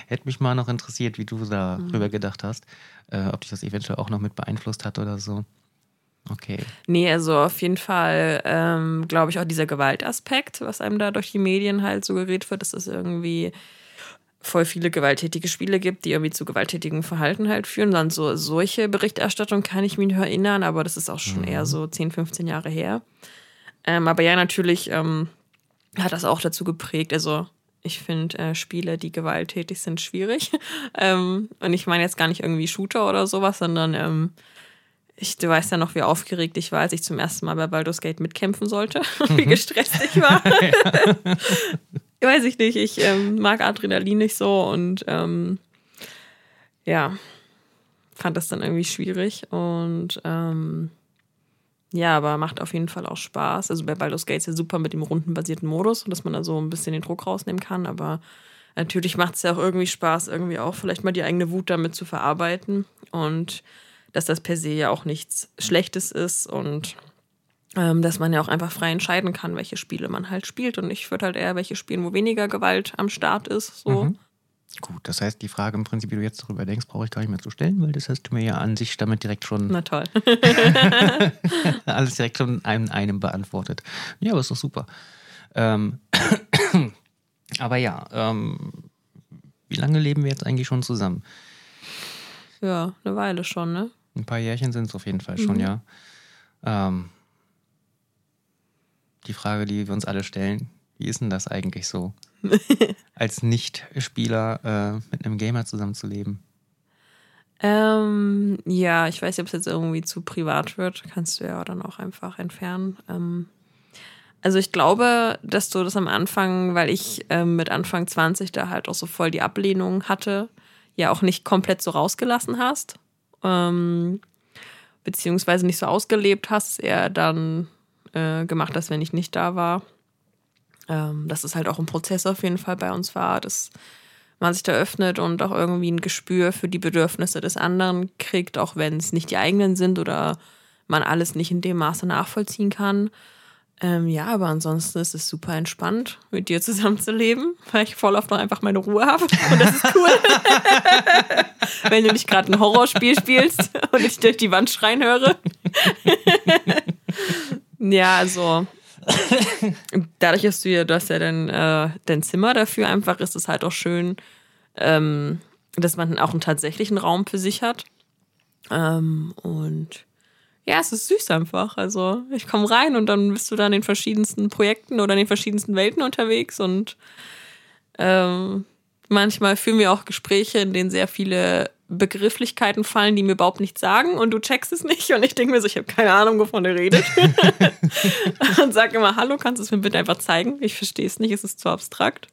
Hätte mich mal noch interessiert, wie du darüber mhm. gedacht hast, äh, ob dich das eventuell auch noch mit beeinflusst hat oder so. Okay. Nee, also auf jeden Fall ähm, glaube ich auch dieser Gewaltaspekt, was einem da durch die Medien halt suggeriert wird, dass es irgendwie voll viele gewalttätige Spiele gibt, die irgendwie zu gewalttätigem Verhalten halt führen. Dann so solche Berichterstattung kann ich mich nur erinnern, aber das ist auch schon mhm. eher so 10, 15 Jahre her. Ähm, aber ja, natürlich ähm, hat das auch dazu geprägt. Also ich finde äh, Spiele, die gewalttätig sind, schwierig. ähm, und ich meine jetzt gar nicht irgendwie Shooter oder sowas, sondern ähm, ich, du weißt ja noch, wie aufgeregt ich war, als ich zum ersten Mal bei Baldur's Gate mitkämpfen sollte. wie mhm. gestresst ich war. Weiß ich nicht, ich ähm, mag Adrenalin nicht so und ähm, ja, fand das dann irgendwie schwierig und ähm, ja, aber macht auf jeden Fall auch Spaß. Also bei Baldur's Gate ist ja super mit dem rundenbasierten Modus dass man da so ein bisschen den Druck rausnehmen kann, aber natürlich macht es ja auch irgendwie Spaß, irgendwie auch vielleicht mal die eigene Wut damit zu verarbeiten und dass das per se ja auch nichts Schlechtes ist und ähm, dass man ja auch einfach frei entscheiden kann, welche Spiele man halt spielt und ich würde halt eher welche spielen, wo weniger Gewalt am Start ist, so. Mhm. Gut, das heißt, die Frage im Prinzip, wie du jetzt darüber denkst, brauche ich gar nicht mehr zu stellen, weil das hast du mir ja an sich damit direkt schon. Na toll. alles direkt schon in einem beantwortet. Ja, aber ist doch super. Ähm, aber ja, ähm, wie lange leben wir jetzt eigentlich schon zusammen? Ja, eine Weile schon, ne? Ein paar Jährchen sind es auf jeden Fall schon, mhm. ja. Ähm, die Frage, die wir uns alle stellen, wie ist denn das eigentlich so? als Nicht-Spieler äh, mit einem Gamer zusammenzuleben? Ähm, ja, ich weiß nicht, ob es jetzt irgendwie zu privat wird. Kannst du ja dann auch einfach entfernen. Ähm, also ich glaube, dass du das am Anfang, weil ich ähm, mit Anfang 20 da halt auch so voll die Ablehnung hatte, ja auch nicht komplett so rausgelassen hast. Ähm, beziehungsweise nicht so ausgelebt hast, eher dann äh, gemacht hast, wenn ich nicht da war ähm, dass es halt auch ein Prozess auf jeden Fall bei uns war, dass man sich da öffnet und auch irgendwie ein Gespür für die Bedürfnisse des anderen kriegt, auch wenn es nicht die eigenen sind oder man alles nicht in dem Maße nachvollziehen kann. Ähm, ja, aber ansonsten ist es super entspannt, mit dir zusammenzuleben, weil ich voll oft noch einfach meine Ruhe habe. Und das ist cool. Wenn du nicht gerade ein Horrorspiel spielst und ich durch die Wand schreien höre. Ja, also dadurch, dass du ja, du hast ja dein, äh, dein Zimmer dafür einfach, ist es halt auch schön, ähm, dass man auch einen tatsächlichen Raum für sich hat. Ähm, und ja, es ist süß einfach. Also ich komme rein und dann bist du dann in verschiedensten Projekten oder in den verschiedensten Welten unterwegs und ähm, manchmal führen wir auch Gespräche, in denen sehr viele Begrifflichkeiten fallen, die mir überhaupt nichts sagen und du checkst es nicht und ich denke mir so, ich habe keine Ahnung, wovon er redet. und sag immer, hallo, kannst du es mir bitte einfach zeigen? Ich verstehe es nicht, es ist zu abstrakt.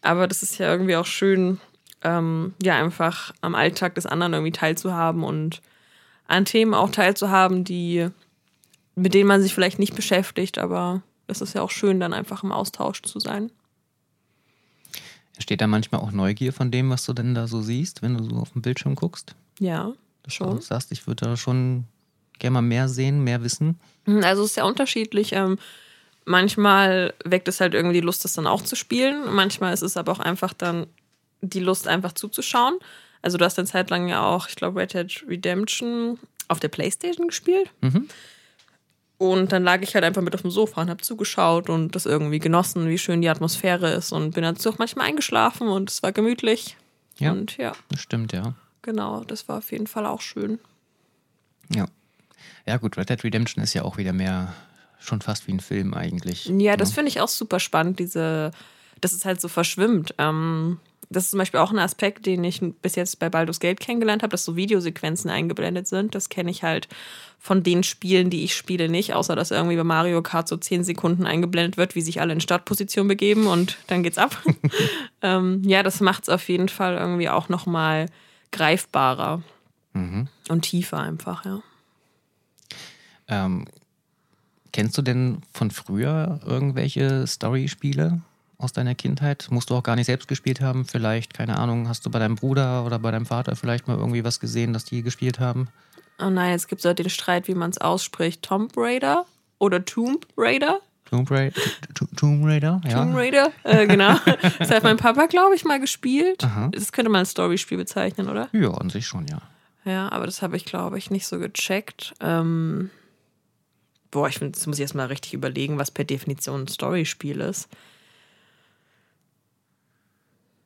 Aber das ist ja irgendwie auch schön, ähm, ja, einfach am Alltag des anderen irgendwie teilzuhaben und an Themen auch teilzuhaben, die, mit denen man sich vielleicht nicht beschäftigt, aber es ist ja auch schön, dann einfach im Austausch zu sein. Steht da manchmal auch Neugier von dem, was du denn da so siehst, wenn du so auf dem Bildschirm guckst? Ja, schon. Du sagst, ich würde da schon gerne mal mehr sehen, mehr wissen. Hm, also es ist ja unterschiedlich. Ähm, manchmal weckt es halt irgendwie die Lust, das dann auch zu spielen. Manchmal ist es aber auch einfach dann die Lust, einfach zuzuschauen. Also du hast eine Zeit lang ja auch, ich glaube, Red Dead Redemption auf der Playstation gespielt. Mhm. Und dann lag ich halt einfach mit auf dem Sofa und habe zugeschaut und das irgendwie genossen, wie schön die Atmosphäre ist und bin dazu auch manchmal eingeschlafen und es war gemütlich. Ja, und ja. Das stimmt, ja. Genau, das war auf jeden Fall auch schön. Ja. Ja, gut, Red Dead Redemption ist ja auch wieder mehr schon fast wie ein Film eigentlich. Ja, das finde ich auch super spannend, diese, dass es halt so verschwimmt. Ähm, das ist zum Beispiel auch ein Aspekt, den ich bis jetzt bei Baldur's Gate kennengelernt habe, dass so Videosequenzen eingeblendet sind. Das kenne ich halt von den Spielen, die ich spiele, nicht, außer dass irgendwie bei Mario Kart so zehn Sekunden eingeblendet wird, wie sich alle in Startposition begeben und dann geht's ab. ähm, ja, das macht es auf jeden Fall irgendwie auch nochmal greifbarer mhm. und tiefer einfach, ja. Ähm, kennst du denn von früher irgendwelche Story-Spiele? Aus deiner Kindheit? Musst du auch gar nicht selbst gespielt haben? Vielleicht, keine Ahnung, hast du bei deinem Bruder oder bei deinem Vater vielleicht mal irgendwie was gesehen, dass die gespielt haben? Oh nein, jetzt gibt es auch den Streit, wie man es ausspricht. Tomb Raider oder Tomb Raider? Tomb, Ra Tomb Raider, ja. Tomb Raider, äh, genau. Das hat mein Papa, glaube ich, mal gespielt. Aha. Das könnte man als Storyspiel bezeichnen, oder? Ja, an sich schon, ja. Ja, aber das habe ich, glaube ich, nicht so gecheckt. Ähm, boah, ich finde, das muss ich erstmal richtig überlegen, was per Definition ein Storyspiel ist.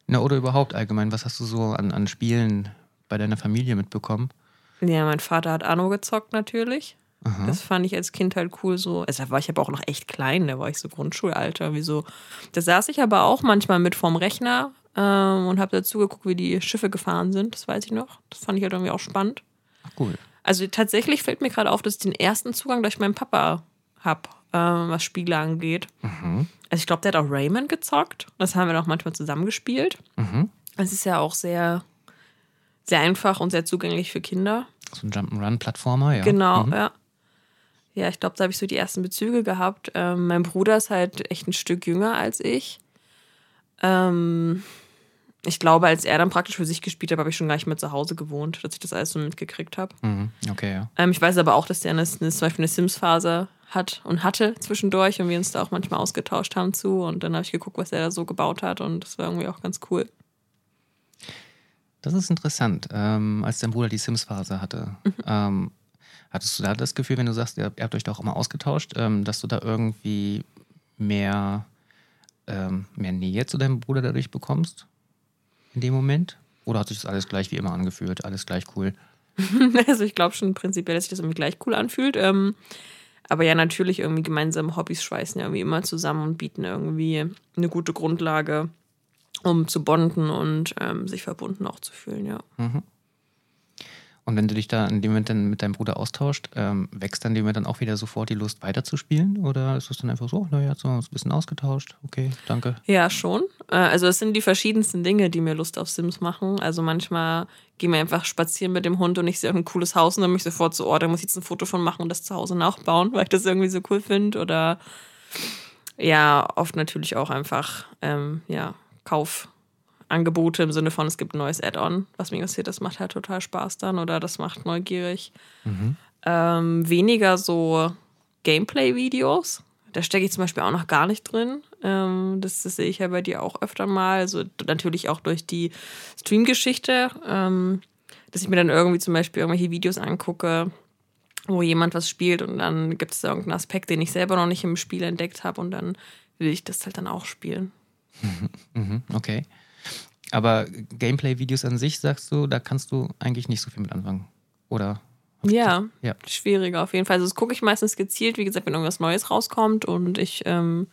Na, oder überhaupt allgemein, was hast du so an, an Spielen bei deiner Familie mitbekommen? Ja, mein Vater hat Anno gezockt natürlich. Aha. Das fand ich als Kind halt cool so. Also da war ich aber auch noch echt klein, da war ich so Grundschulalter. Wieso? Da saß ich aber auch manchmal mit vorm Rechner ähm, und habe dazu geguckt, wie die Schiffe gefahren sind. Das weiß ich noch. Das fand ich halt irgendwie auch spannend. Ach, cool. Also tatsächlich fällt mir gerade auf, dass ich den ersten Zugang durch meinen Papa habe, ähm, was Spiele angeht. Mhm. Also ich glaube, der hat auch Rayman gezockt. Das haben wir auch manchmal zusammengespielt. Mhm. Es ist ja auch sehr, sehr einfach und sehr zugänglich für Kinder. So ein Jump'n'Run-Plattformer, ja. Genau, Mhm. ja. Ja, ich glaube, da habe ich so die ersten Bezüge gehabt. Ähm, mein Bruder ist halt echt ein Stück jünger als ich. Ähm, ich glaube, als er dann praktisch für sich gespielt hat, habe ich schon gar nicht mehr zu Hause gewohnt, dass ich das alles so mitgekriegt habe. Mhm. Okay, ja. Ähm, ich weiß aber auch, dass der eine, eine, zum Beispiel eine Sims-Phase hat und hatte zwischendurch und wir uns da auch manchmal ausgetauscht haben zu. Und dann habe ich geguckt, was er da so gebaut hat und das war irgendwie auch ganz cool. Das ist interessant. Ähm, als dein Bruder die Sims-Phase hatte, Mhm. ähm, hattest du da das Gefühl, wenn du sagst, ihr, habt euch da auch immer ausgetauscht, ähm, dass du da irgendwie mehr, ähm, mehr Nähe zu deinem Bruder dadurch bekommst? In dem Moment? Oder hat sich das alles gleich wie immer angefühlt? Alles gleich cool? Also ich glaube schon prinzipiell, dass sich das irgendwie gleich cool anfühlt. Ähm, aber ja, natürlich irgendwie gemeinsame Hobbys schweißen ja irgendwie immer zusammen und bieten irgendwie eine gute Grundlage, um zu bonden und ähm, sich verbunden auch zu fühlen, ja. Und wenn du dich da in dem Moment dann mit deinem Bruder austauscht, ähm, wächst dann in dem Moment dann auch wieder sofort die Lust weiterzuspielen? Oder ist es dann einfach so, naja, jetzt haben wir uns ein bisschen ausgetauscht, okay, danke. Ja, schon. Äh, Also es sind die verschiedensten Dinge, die mir Lust auf Sims machen. Also manchmal gehen wir einfach spazieren mit dem Hund und ich sehe irgendein cooles Haus und dann bin ich sofort so, oh, da muss ich jetzt ein Foto von machen und das zu Hause nachbauen, weil ich das irgendwie so cool finde. Oder ja, oft natürlich auch einfach, ähm, ja, Kaufangebote im Sinne von, es gibt ein neues Add-on, was mich interessiert, das macht halt total Spaß dann oder das macht neugierig. Ähm, weniger so Gameplay-Videos. Da stecke ich zum Beispiel auch noch gar nicht drin. Ähm, das, das sehe ich ja bei dir auch öfter mal. Also natürlich auch durch die Stream-Geschichte, ähm, dass ich mir dann irgendwie zum Beispiel irgendwelche Videos angucke, wo jemand was spielt und dann gibt es da irgendeinen Aspekt, den ich selber noch nicht im Spiel entdeckt habe und dann will ich das halt dann auch spielen. Mhm, okay. Aber Gameplay-Videos an sich, sagst du, da kannst du eigentlich nicht so viel mit anfangen. Oder? Ja, Ja. schwieriger auf jeden Fall. Also das gucke ich meistens gezielt, wie gesagt, wenn irgendwas Neues rauskommt und ich ähm,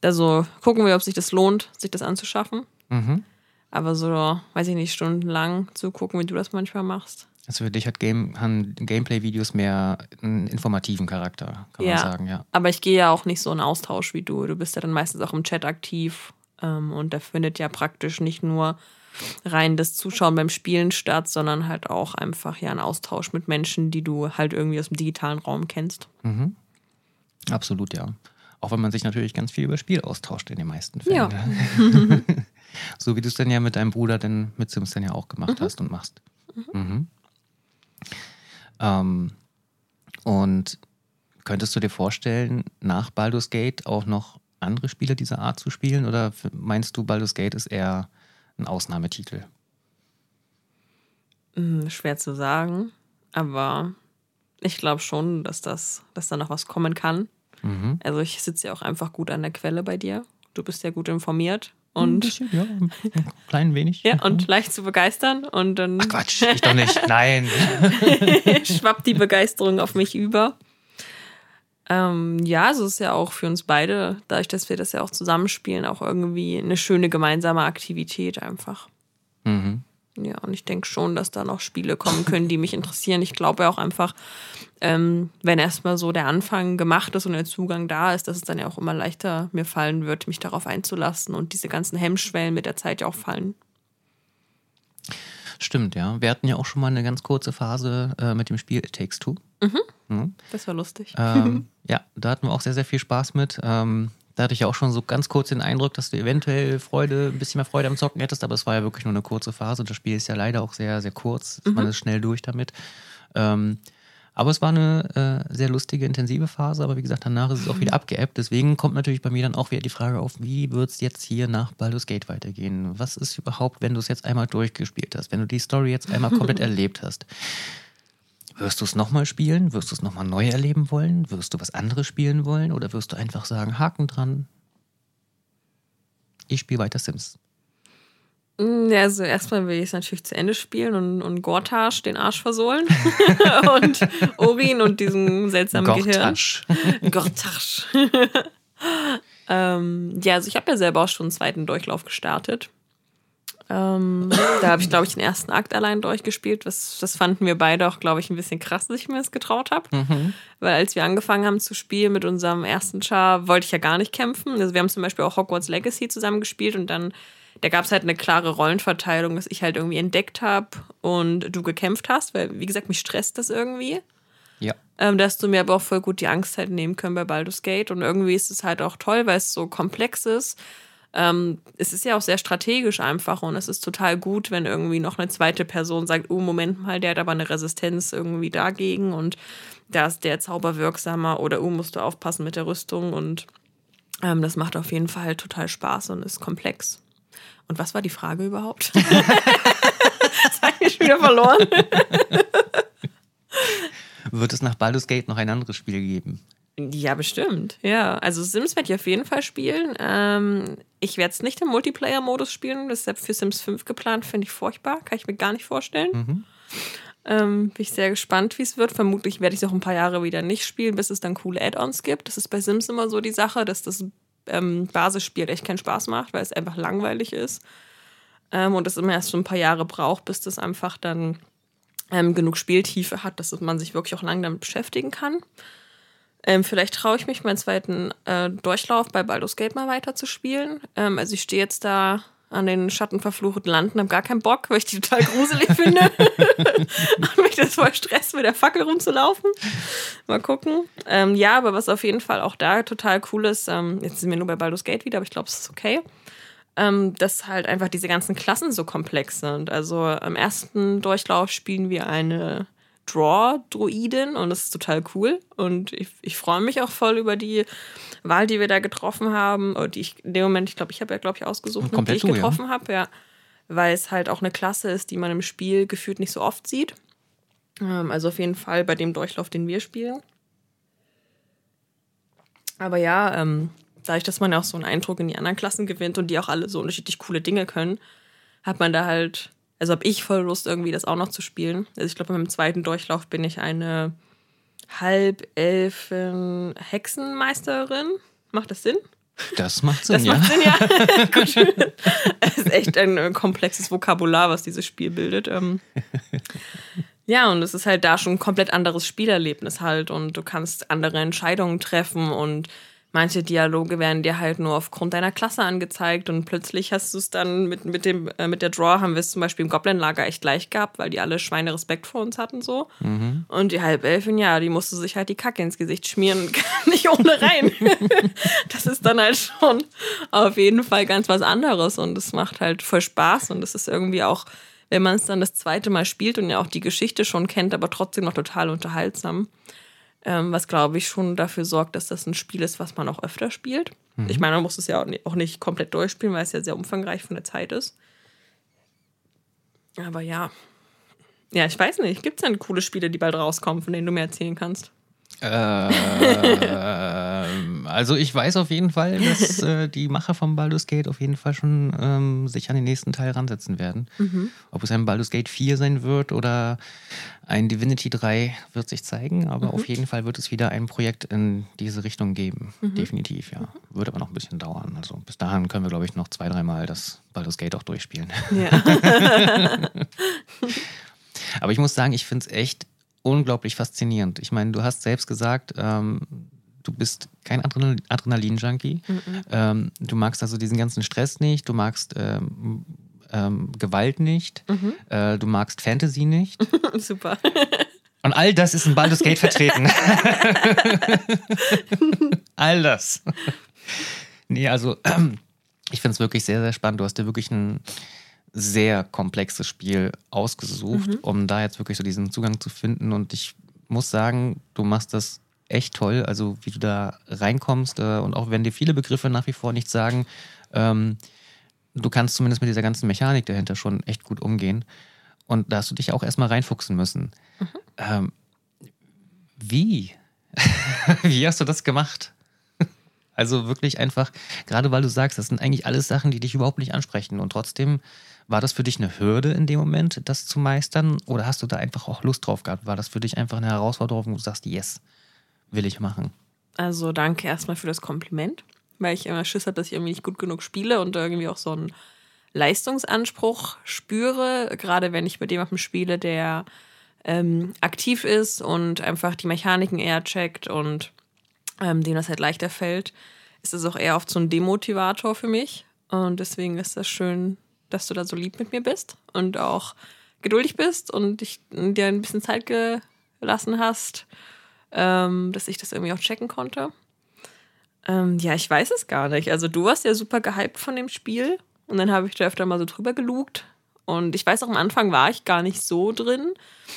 da so gucken wir, ob sich das lohnt, sich das anzuschaffen. Mhm. Aber so, weiß ich nicht, stundenlang zu gucken, wie du das manchmal machst. Also für dich hat Game, haben Gameplay-Videos mehr einen informativen Charakter, kann Ja. man sagen, ja. Aber ich gehe ja auch nicht so in Austausch wie du. Du bist ja dann meistens auch im Chat aktiv. Ähm, und da findet ja praktisch nicht nur rein das Zuschauen beim Spielen statt, sondern halt auch einfach ja ein Austausch mit Menschen, die du halt irgendwie aus dem digitalen Raum kennst. Absolut, ja. Auch wenn man sich natürlich ganz viel über Spiel austauscht in den meisten Fällen. Ja. so wie du es dann ja mit deinem Bruder denn mit Sims dann ja auch gemacht hast und machst. Mhm. Ähm, und könntest du dir vorstellen, nach Baldur's Gate auch noch andere Spiele dieser Art zu spielen? Oder meinst du, Baldur's Gate ist eher ein Ausnahmetitel? Hm, schwer zu sagen, aber ich glaube schon, dass, das, dass da noch was kommen kann. Mhm. Also ich sitze ja auch einfach gut an der Quelle bei dir. Du bist ja gut informiert Ein und bisschen, ja, ein klein wenig. ja, und leicht zu begeistern und dann Ach Quatsch, ich doch nicht. Nein. schwappt die Begeisterung auf mich über. Ähm, ja, es ist ja auch für uns beide, dadurch, dass wir das ja auch zusammenspielen, auch irgendwie eine schöne gemeinsame Aktivität einfach. Mhm. Ja, und ich denke schon, dass da noch Spiele kommen können, die mich interessieren. Ich glaube auch einfach, ähm, wenn erstmal so der Anfang gemacht ist und der Zugang da ist, dass es dann ja auch immer leichter mir fallen wird, mich darauf einzulassen und diese ganzen Hemmschwellen mit der Zeit ja auch fallen. Stimmt, ja. Wir hatten ja auch schon mal eine ganz kurze Phase äh, mit dem Spiel It Takes Two. Mhm. Das war lustig. Ähm, ja, da hatten wir auch sehr, sehr viel Spaß mit. Ähm, da hatte ich ja auch schon so ganz kurz den Eindruck, dass du eventuell Freude, ein bisschen mehr Freude am Zocken hättest, aber es war ja wirklich nur eine kurze Phase. Das Spiel ist ja leider auch sehr, sehr kurz. Man ist schnell durch damit. Ähm, aber es war eine äh, sehr lustige, intensive Phase, aber wie gesagt, danach ist es auch wieder abgeebbt. Deswegen kommt natürlich bei mir dann auch wieder die Frage auf, wie wird es jetzt hier nach Baldur's Gate weitergehen? Was ist überhaupt, wenn du es jetzt einmal durchgespielt hast, wenn du die Story jetzt einmal komplett erlebt hast? Wirst du es nochmal spielen? Wirst du es nochmal neu erleben wollen? Wirst du was anderes spielen wollen? Oder wirst du einfach sagen, Haken dran? Ich spiele weiter Sims. Mm, Ja, also erstmal will ich es natürlich zu Ende spielen und, und Gortasch den Arsch versohlen. und Orin und diesem seltsamen Gehirn. Gortasch. Gortasch. ähm, ja, also ich habe ja selber auch schon einen zweiten Durchlauf gestartet. Ähm, da habe ich, glaube ich, den ersten Akt allein durchgespielt. Das, das fanden wir beide auch, glaube ich, ein bisschen krass, dass ich mir das getraut habe. Mhm. Weil als wir angefangen haben zu spielen mit unserem ersten Char, wollte ich ja gar nicht kämpfen. Also wir haben zum Beispiel auch Hogwarts Legacy zusammen gespielt und dann, da gab es halt eine klare Rollenverteilung, dass ich halt irgendwie entdeckt habe und du gekämpft hast, weil, wie gesagt, mich stresst das irgendwie. Ja. Ähm, dass du mir aber auch voll gut die Angst halt nehmen können bei Baldur's Gate. Und irgendwie ist es halt auch toll, weil es so komplex ist ähm, es ist ja auch sehr strategisch einfach und es ist total gut, wenn irgendwie noch eine zweite Person sagt, oh, Moment mal, der hat aber eine Resistenz irgendwie dagegen und da ist der Zauber wirksamer oder oh, musst du aufpassen mit der Rüstung und ähm, das macht auf jeden Fall total Spaß und ist komplex. Und was war die Frage überhaupt? das habe ich schon wieder verloren. Wird es nach Baldur's Gate noch ein anderes Spiel geben? Ja, bestimmt. Ja, also Sims werde ich auf jeden Fall spielen. Ähm, ich werde es nicht im Multiplayer-Modus spielen. Das ist für Sims 5 geplant. Finde ich furchtbar. Kann ich mir gar nicht vorstellen. Mhm. Ähm, bin ich sehr gespannt, wie es wird. Vermutlich werde ich es auch ein paar Jahre wieder nicht spielen, bis es dann coole Add-ons gibt. Das ist bei Sims immer so die Sache, dass das ähm, Basisspiel echt keinen Spaß macht, weil es einfach langweilig ist. Ähm, und es immer erst so ein paar Jahre braucht, bis das einfach dann ähm, genug Spieltiefe hat, dass man sich wirklich auch lang damit beschäftigen kann. Ähm, vielleicht traue ich mich, meinen zweiten äh, Durchlauf bei Baldur's Gate mal weiter zu. Ähm, also ich stehe jetzt da an den schattenverfluchten Landen, habe gar keinen Bock, weil ich die total gruselig finde. und mich das voll Stress, mit der Fackel rumzulaufen. Mal gucken. Ähm, ja, aber was auf jeden Fall auch da total cool ist, ähm, jetzt sind wir nur bei Baldur's Gate wieder, aber ich glaube, es ist okay, ähm, dass halt einfach diese ganzen Klassen so komplex sind. Also im ersten Durchlauf spielen wir eine Draw-Druidin und das ist total cool. Und ich, ich freue mich auch voll über die Wahl, die wir da getroffen haben. Und die ich in dem Moment, ich glaube, ich habe ja, glaube ich, ausgesucht, die ich getroffen ja. habe, ja. Weil es halt auch eine Klasse ist, die man im Spiel gefühlt nicht so oft sieht. Ähm, also auf jeden Fall bei dem Durchlauf, den wir spielen. Aber ja, ähm, dadurch, dass man ja auch so einen Eindruck in die anderen Klassen gewinnt und die auch alle so unterschiedlich coole Dinge können, hat man da halt also habe ich voll Lust, irgendwie das auch noch zu spielen. Also ich glaube, beim zweiten Durchlauf bin ich eine halbelfen Hexenmeisterin. Macht das Sinn? Das macht Sinn, das ja. Macht Sinn, ja. Gut. Es ist echt ein äh, komplexes Vokabular, was dieses Spiel bildet. Ähm. Ja, und es ist halt da schon ein komplett anderes Spielerlebnis halt und du kannst andere Entscheidungen treffen und manche Dialoge werden dir halt nur aufgrund deiner Klasse angezeigt und plötzlich hast du es dann mit, mit, dem, äh, mit der Draw haben wir es zum Beispiel im Goblin-Lager echt gleich gehabt, weil die alle Schweine Respekt vor uns hatten so. Mhm. Und die Halbelfin, ja, die musste sich halt die Kacke ins Gesicht schmieren und kam nicht ohne rein. das ist dann halt schon auf jeden Fall ganz was anderes und es macht halt voll Spaß und es ist irgendwie auch, wenn man es dann das zweite Mal spielt und ja auch die Geschichte schon kennt, aber trotzdem noch total unterhaltsam. Ähm, was glaube ich schon dafür sorgt, dass das ein Spiel ist, was man auch öfter spielt. Mhm. Ich meine, man muss es ja auch nicht komplett durchspielen, weil es ja sehr umfangreich von der Zeit ist. Aber ja. Ja, ich weiß nicht. Gibt es denn coole Spiele, die bald rauskommen, von denen du mir erzählen kannst? Äh, also ich weiß auf jeden Fall, dass äh, die Macher vom Baldur's Gate auf jeden Fall schon ähm, sich an den nächsten Teil ransetzen werden. Mhm. Ob es ein Baldur's Gate 4 sein wird oder ein Divinity 3 wird sich zeigen, aber mhm. auf jeden Fall wird es wieder ein Projekt in diese Richtung geben. Mhm. Definitiv, ja. Wird aber noch ein bisschen dauern. Also bis dahin können wir, glaube ich, noch zwei, dreimal das Baldur's Gate auch durchspielen. Ja. aber ich muss sagen, ich finde es echt unglaublich faszinierend. Ich meine, du hast selbst gesagt, ähm, du bist kein Adrenalin-Junkie. Mhm. Ähm, du magst also diesen ganzen Stress nicht, du magst ähm, ähm, Gewalt nicht, mhm. äh, du magst Fantasy nicht. Super. Und all das ist in Baldur's Gate vertreten. all das. Nee, also ich finde es wirklich sehr, sehr spannend. Du hast dir wirklich ein sehr komplexes Spiel ausgesucht, mhm. um da jetzt wirklich so diesen Zugang zu finden. Und ich muss sagen, du machst das echt toll, also wie du da reinkommst äh, und auch wenn dir viele Begriffe nach wie vor nichts sagen, ähm, du kannst zumindest mit dieser ganzen Mechanik dahinter schon echt gut umgehen. Und da hast du dich auch erstmal reinfuchsen müssen. Mhm. Ähm, wie? wie hast du das gemacht? Also wirklich einfach, gerade weil du sagst, das sind eigentlich alles Sachen, die dich überhaupt nicht ansprechen. Und trotzdem war das für dich eine Hürde in dem Moment, das zu meistern? Oder hast du da einfach auch Lust drauf gehabt? War das für dich einfach eine Herausforderung, wo du sagst, yes, will ich machen? Also danke erstmal für das Kompliment, weil ich immer Schiss habe, dass ich irgendwie nicht gut genug spiele und irgendwie auch so ein Leistungsanspruch spüre, gerade wenn ich mit jemandem spiele, der ähm, aktiv ist und einfach die Mechaniken eher checkt und ähm, dem das halt leichter fällt, ist es auch eher oft so ein Demotivator für mich. Und deswegen ist das schön, dass du da so lieb mit mir bist und auch geduldig bist und ich dir ein bisschen Zeit gelassen hast, ähm, dass ich das irgendwie auch checken konnte. Ähm, ja, ich weiß es gar nicht. Also du warst ja super gehypt von dem Spiel und dann habe ich da öfter mal so drüber gelugt. Und ich weiß auch, am Anfang war ich gar nicht so drin.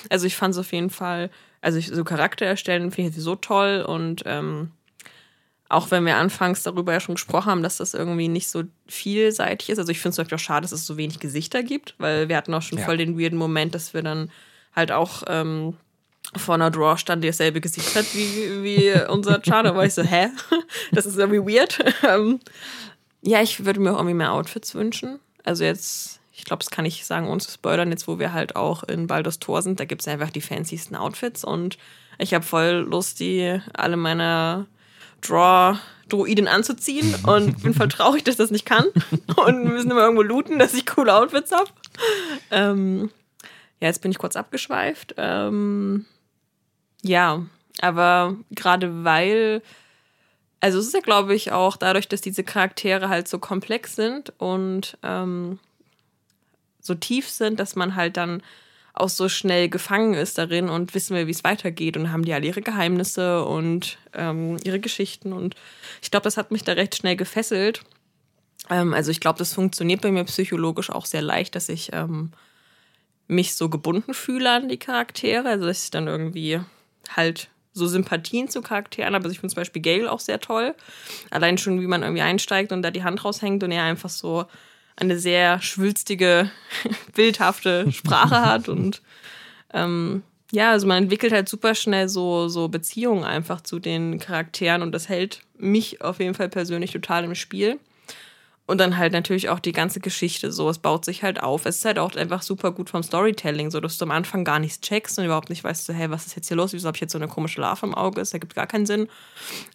Also ich fand es auf jeden Fall, also ich, so Charakter erstellen finde ich so toll und ähm, auch wenn wir anfangs darüber ja schon gesprochen haben, dass das irgendwie nicht so vielseitig ist. Also ich finde es zum Beispiel auch schade, dass es so wenig Gesichter gibt, weil wir hatten auch schon ja. voll den weirden Moment, dass wir dann halt auch ähm, vor einer Draw stand, die dasselbe Gesicht hat wie, wie unser. Da war ich so, hä? Das ist irgendwie weird. Ähm, ja, ich würde mir auch irgendwie mehr Outfits wünschen. Also jetzt, ich glaube, das kann ich sagen, ohne zu spoilern, jetzt wo wir halt auch in Baldur's Tor sind, da gibt es einfach die fancysten Outfits und ich habe voll Lust, die alle meiner Draw-Droiden anzuziehen und bin voll traurig, dass ich das nicht kann. Und wir müssen immer irgendwo looten, dass ich coole Outfits habe. Ähm, ja, jetzt bin ich kurz abgeschweift. Ähm, ja, aber gerade weil, also es ist ja, glaube ich, auch dadurch, dass diese Charaktere halt so komplex sind und ähm, so tief sind, dass man halt dann auch so schnell gefangen ist darin und wissen wir, wie es weitergeht und haben die alle ihre Geheimnisse und ähm, ihre Geschichten. Und ich glaube, das hat mich da recht schnell gefesselt. Ähm, also ich glaube, das funktioniert bei mir psychologisch auch sehr leicht, dass ich ähm, mich so gebunden fühle an die Charaktere. Also dass ich dann irgendwie halt so Sympathien zu Charakteren habe. Also ich finde zum Beispiel Gale auch sehr toll. Allein schon, wie man irgendwie einsteigt und da die Hand raushängt und er einfach so eine sehr schwülstige, bildhafte Sprache hat. Und ähm, ja, also man entwickelt halt super schnell so, so Beziehungen einfach zu den Charakteren und das hält mich auf jeden Fall persönlich total im Spiel. Und dann halt natürlich auch die ganze Geschichte so. Es baut sich halt auf. Es ist halt auch einfach super gut vom Storytelling, so dass du am Anfang gar nichts checkst und überhaupt nicht weißt, so, hey, was ist jetzt hier los? Wieso habe ich jetzt so eine komische Larve im Auge? Das ergibt gar keinen Sinn.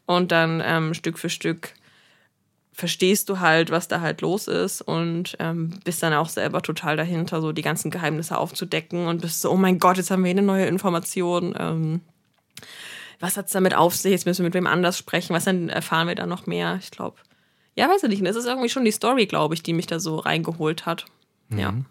Und dann ähm, Stück für Stück verstehst du halt, was da halt los ist und ähm, bist dann auch selber total dahinter, so die ganzen Geheimnisse aufzudecken und bist so, oh mein Gott, jetzt haben wir eine neue Information. Ähm, was hat es damit auf sich? Jetzt müssen wir mit wem anders sprechen. Was dann erfahren wir da noch mehr? Ich glaube, ja, weiß ich nicht. Das ist irgendwie schon die Story, glaube ich, die mich da so reingeholt hat. Ja. Mhm.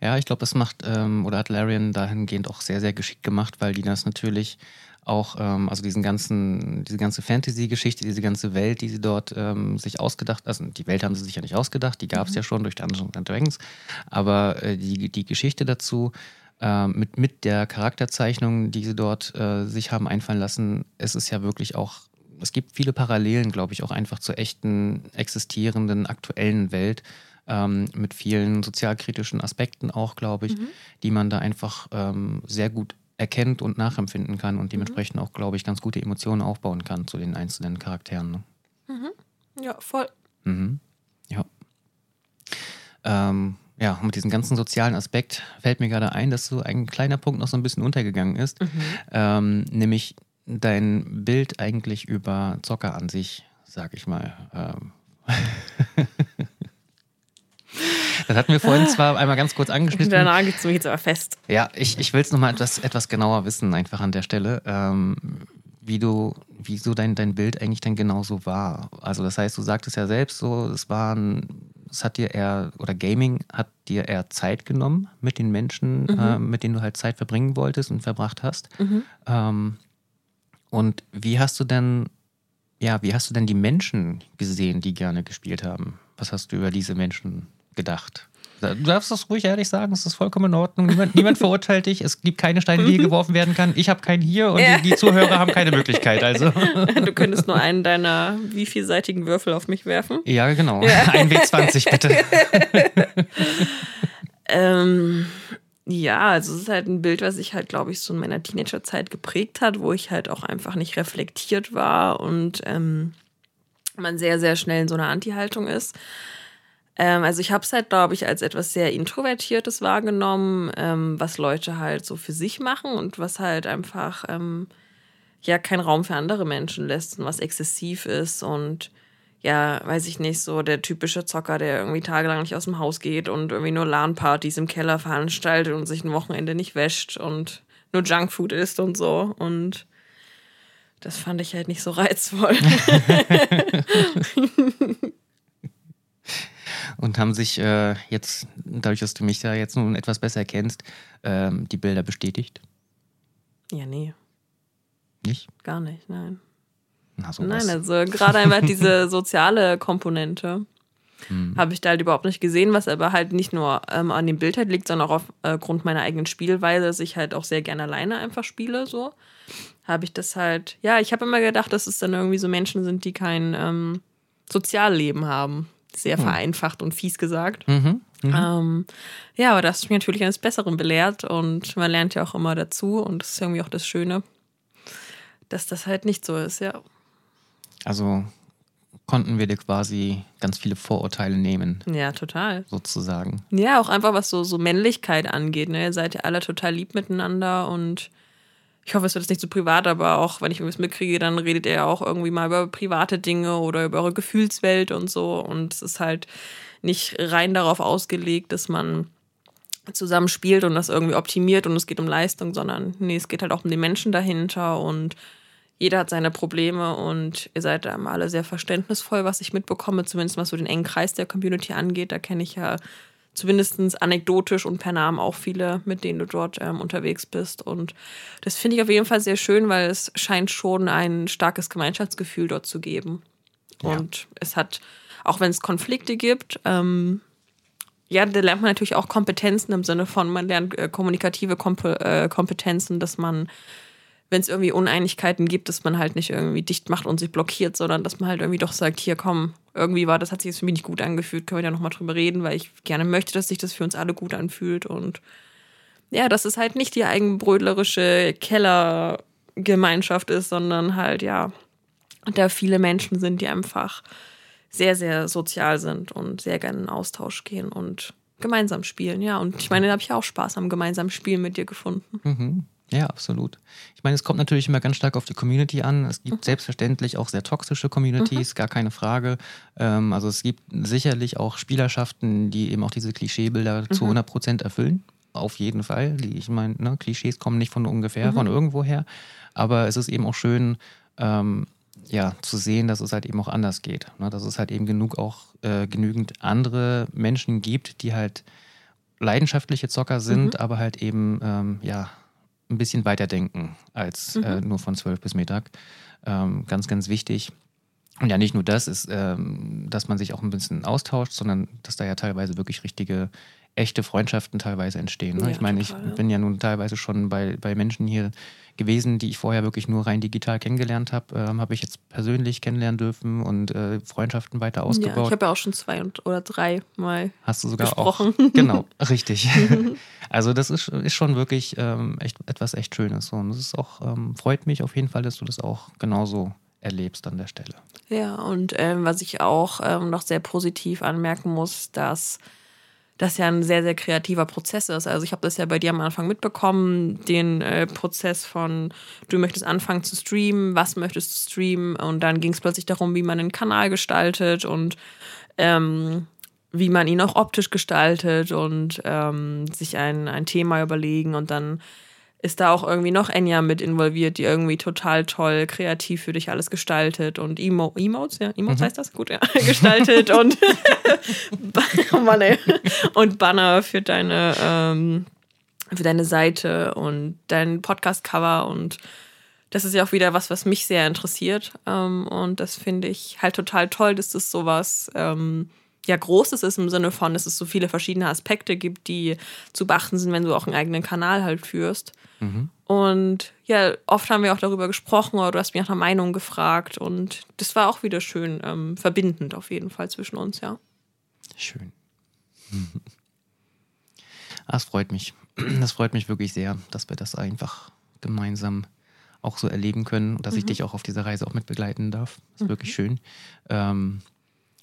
Ja, ich glaube, das macht ähm, oder hat Larian dahingehend auch sehr, sehr geschickt gemacht, weil die das natürlich auch, ähm, also diesen ganzen, diese ganze Fantasy-Geschichte, diese ganze Welt, die sie dort ähm, sich ausgedacht, also die Welt haben sie sich ja nicht ausgedacht, die gab es mhm. ja schon durch Dungeons Dragons, aber äh, die, die Geschichte dazu äh, mit, mit der Charakterzeichnung, die sie dort äh, sich haben einfallen lassen, es ist ja wirklich auch, es gibt viele Parallelen, glaube ich, auch einfach zur echten, existierenden, aktuellen Welt ähm, mit vielen sozialkritischen Aspekten auch, glaube ich, mhm. die man da einfach ähm, sehr gut erkennt und nachempfinden kann und dementsprechend mhm. auch, glaube ich, ganz gute Emotionen aufbauen kann zu den einzelnen Charakteren. Ne? Mhm. Ja, voll. Mhm. Ja. Ähm, ja, mit diesem ganzen sozialen Aspekt fällt mir gerade ein, dass so ein kleiner Punkt noch so ein bisschen untergegangen ist, mhm. ähm, nämlich dein Bild eigentlich über Zocker an sich, sag ich mal. Ähm. Das hatten wir vorhin zwar einmal ganz kurz angeschnitten. Der Nagel mich jetzt aber fest. Ja, ich, ich will es nochmal etwas, etwas genauer wissen, einfach an der Stelle, ähm, wie du, wie so dein, dein Bild eigentlich dann genauso war. Also das heißt, du sagtest ja selbst so, es waren, es hat dir eher, oder Gaming hat dir eher Zeit genommen mit den Menschen, mhm. äh, mit denen du halt Zeit verbringen wolltest und verbracht hast. Mhm. Ähm, und wie hast du denn, ja, wie hast du denn die Menschen gesehen, die gerne gespielt haben? Was hast du über diese Menschen gedacht. Du darfst das ruhig ehrlich sagen, es ist vollkommen in Ordnung. Niemand, niemand verurteilt dich. Es gibt keine Steine, die hier geworfen werden kann. Ich habe keinen hier und ja. die, die, Zuhörer haben keine Möglichkeit. Also. Du könntest nur einen deiner wie vielseitigen Würfel auf mich werfen. Ja, genau. Ja. Ein W20, bitte. ähm, ja, also es ist halt ein Bild, was sich halt, glaube ich, so in meiner Teenagerzeit geprägt hat, wo ich halt auch einfach nicht reflektiert war und ähm, man sehr, sehr schnell in so einer Anti-Haltung ist. Ähm, also ich habe es halt, glaube ich, als etwas sehr Introvertiertes wahrgenommen, ähm, was Leute halt so für sich machen und was halt einfach ähm, ja keinen Raum für andere Menschen lässt und was exzessiv ist und ja, weiß ich nicht, so der typische Zocker, der irgendwie tagelang nicht aus dem Haus geht und irgendwie nur LAN-Partys im Keller veranstaltet und sich ein Wochenende nicht wäscht und nur Junkfood isst und so. Und das fand ich halt nicht so reizvoll. und haben sich äh, jetzt, dadurch, dass du mich da jetzt nun etwas besser kennst, ähm, die Bilder bestätigt? Ja, nee. Nicht? Gar nicht, nein. Na, nein, also gerade einfach diese soziale Komponente hm. habe ich da halt überhaupt nicht gesehen, was aber halt nicht nur ähm, an dem Bild halt liegt, sondern auch aufgrund äh, meiner eigenen Spielweise, dass ich halt auch sehr gerne alleine einfach spiele, so habe ich das halt, ja, ich habe immer gedacht, dass es dann irgendwie so Menschen sind, die kein ähm, Sozialleben haben. Sehr hm. vereinfacht und fies gesagt. Mhm. Mhm. Ähm, ja, aber das ist mich natürlich eines Besseren belehrt und man lernt ja auch immer dazu und das ist irgendwie auch das Schöne, dass das halt nicht so ist, ja. Also konnten wir dir quasi ganz viele Vorurteile nehmen. Ja, total. Sozusagen. Ja, auch einfach was so, so Männlichkeit angeht. Ne? Ihr seid ja alle total lieb miteinander und ich hoffe, es wird jetzt nicht zu so privat, aber auch wenn ich irgendwas mitkriege, dann redet ihr ja auch irgendwie mal über private Dinge oder über eure Gefühlswelt und so. Und es ist halt nicht rein darauf ausgelegt, dass man zusammen spielt und das irgendwie optimiert und es geht um Leistung, sondern nee, es geht halt auch um den Menschen dahinter und jeder hat seine Probleme und ihr seid da alle sehr verständnisvoll, was ich mitbekomme, zumindest was so den engen Kreis der Community angeht. Da kenne ich ja zumindest anekdotisch und per Namen auch viele, mit denen du dort ähm, unterwegs bist. Und das finde ich auf jeden Fall sehr schön, weil es scheint schon ein starkes Gemeinschaftsgefühl dort zu geben. Ja. Und es hat, auch wenn es Konflikte gibt, ähm, ja, da lernt man natürlich auch Kompetenzen im Sinne von, man lernt äh, kommunikative Komp äh, Kompetenzen, dass man wenn es irgendwie Uneinigkeiten gibt, dass man halt nicht irgendwie dicht macht und sich blockiert, sondern dass man halt irgendwie doch sagt, hier komm, irgendwie war das, hat sich jetzt für mich nicht gut angefühlt, können wir ja nochmal drüber reden, weil ich gerne möchte, dass sich das für uns alle gut anfühlt und ja, dass es halt nicht die eigenbrödlerische Kellergemeinschaft ist, sondern halt, ja, da viele Menschen sind, die einfach sehr, sehr sozial sind und sehr gerne in Austausch gehen und gemeinsam spielen, ja. Und ich meine, da habe ich auch Spaß am gemeinsamen Spielen mit dir gefunden. Mhm. Ja, absolut. Ich meine, es kommt natürlich immer ganz stark auf die Community an. Es gibt mhm. selbstverständlich auch sehr toxische Communities, mhm. gar keine Frage. Ähm, also es gibt sicherlich auch Spielerschaften, die eben auch diese Klischeebilder mhm. zu 100 Prozent erfüllen. Auf jeden Fall. Ich meine, ne, Klischees kommen nicht von ungefähr, von mhm. irgendwoher. Aber es ist eben auch schön, ähm, ja, zu sehen, dass es halt eben auch anders geht. Ne? Dass es halt eben genug auch äh, genügend andere Menschen gibt, die halt leidenschaftliche Zocker sind, mhm. aber halt eben ähm, ja ein bisschen weiter denken als mhm. äh, nur von 12 bis Mittag. Ähm, ganz, ganz wichtig. Und ja, nicht nur das ist, ähm, dass man sich auch ein bisschen austauscht, sondern dass da ja teilweise wirklich richtige echte Freundschaften teilweise entstehen. Ne? Ja, ich meine, total, ich bin ja nun teilweise schon bei, bei Menschen hier gewesen, die ich vorher wirklich nur rein digital kennengelernt habe, ähm, habe ich jetzt persönlich kennenlernen dürfen und äh, Freundschaften weiter ausgebaut. Ja, ich habe ja auch schon zwei und, oder drei Mal Hast du sogar gesprochen. auch. Genau, richtig. also das ist, ist schon wirklich ähm, echt, etwas echt Schönes. Und es ist auch, ähm, freut mich auf jeden Fall, dass du das auch genauso erlebst an der Stelle. Ja, und ähm, was ich auch ähm, noch sehr positiv anmerken muss, dass das ja ein sehr, sehr kreativer Prozess ist. Also ich habe das ja bei dir am Anfang mitbekommen, den äh, Prozess von, du möchtest anfangen zu streamen, was möchtest du streamen und dann ging es plötzlich darum, wie man einen Kanal gestaltet und ähm, wie man ihn auch optisch gestaltet und ähm, sich ein, ein Thema überlegen und dann ist da auch irgendwie noch Enya mit involviert, die irgendwie total toll kreativ für dich alles gestaltet und Emo Emotes, ja, Emotes mhm. heißt das? Gut, ja, gestaltet und oh Mann, ey. und Banner für deine ähm, für deine Seite und dein Podcast-Cover und das ist ja auch wieder was, was mich sehr interessiert ähm, und das finde ich halt total toll, dass das sowas ähm, ja Großes ist im Sinne von, dass es so viele verschiedene Aspekte gibt, die zu beachten sind, wenn du auch einen eigenen Kanal halt führst. Mhm. Und ja, oft haben wir auch darüber gesprochen oder du hast mich nach einer Meinung gefragt und das war auch wieder schön ähm, verbindend auf jeden Fall zwischen uns, ja. Schön. Das freut mich. Das freut mich wirklich sehr, dass wir das einfach gemeinsam auch so erleben können und dass mhm. ich dich auch auf dieser Reise auch mitbegleiten darf. Das ist mhm. wirklich schön. Ähm,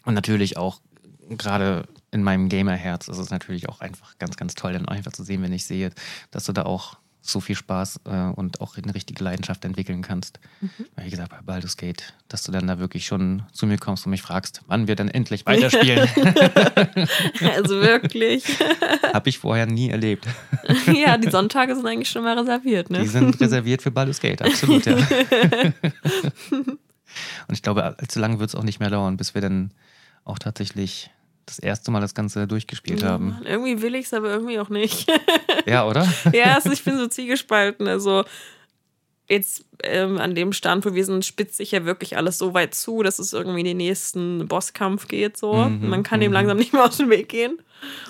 und natürlich auch gerade in meinem Gamer-Herz ist es natürlich auch einfach ganz, ganz toll, dann einfach zu sehen, wenn ich sehe, dass du da auch so viel Spaß äh, und auch eine richtige Leidenschaft entwickeln kannst. Mhm. Wie gesagt, bei Baldur's Gate, dass du dann da wirklich schon zu mir kommst und mich fragst, wann wir dann endlich weiterspielen. also wirklich. Habe ich vorher nie erlebt. ja, die Sonntage sind eigentlich schon mal reserviert, ne? Die sind reserviert für Baldur's Gate, absolut, ja. und ich glaube, allzu lange wird es auch nicht mehr dauern, bis wir dann auch tatsächlich das erste Mal das Ganze durchgespielt ja, haben. Irgendwie will ich es, aber irgendwie auch nicht. ja, oder? ja, also ich bin so zielgespalten. Also jetzt ähm, an dem Stand, wo wir sind, spitzt sich ja wirklich alles so weit zu, dass es irgendwie in den nächsten Bosskampf geht. So. Mhm, Man kann dem mhm. langsam nicht mehr aus dem Weg gehen.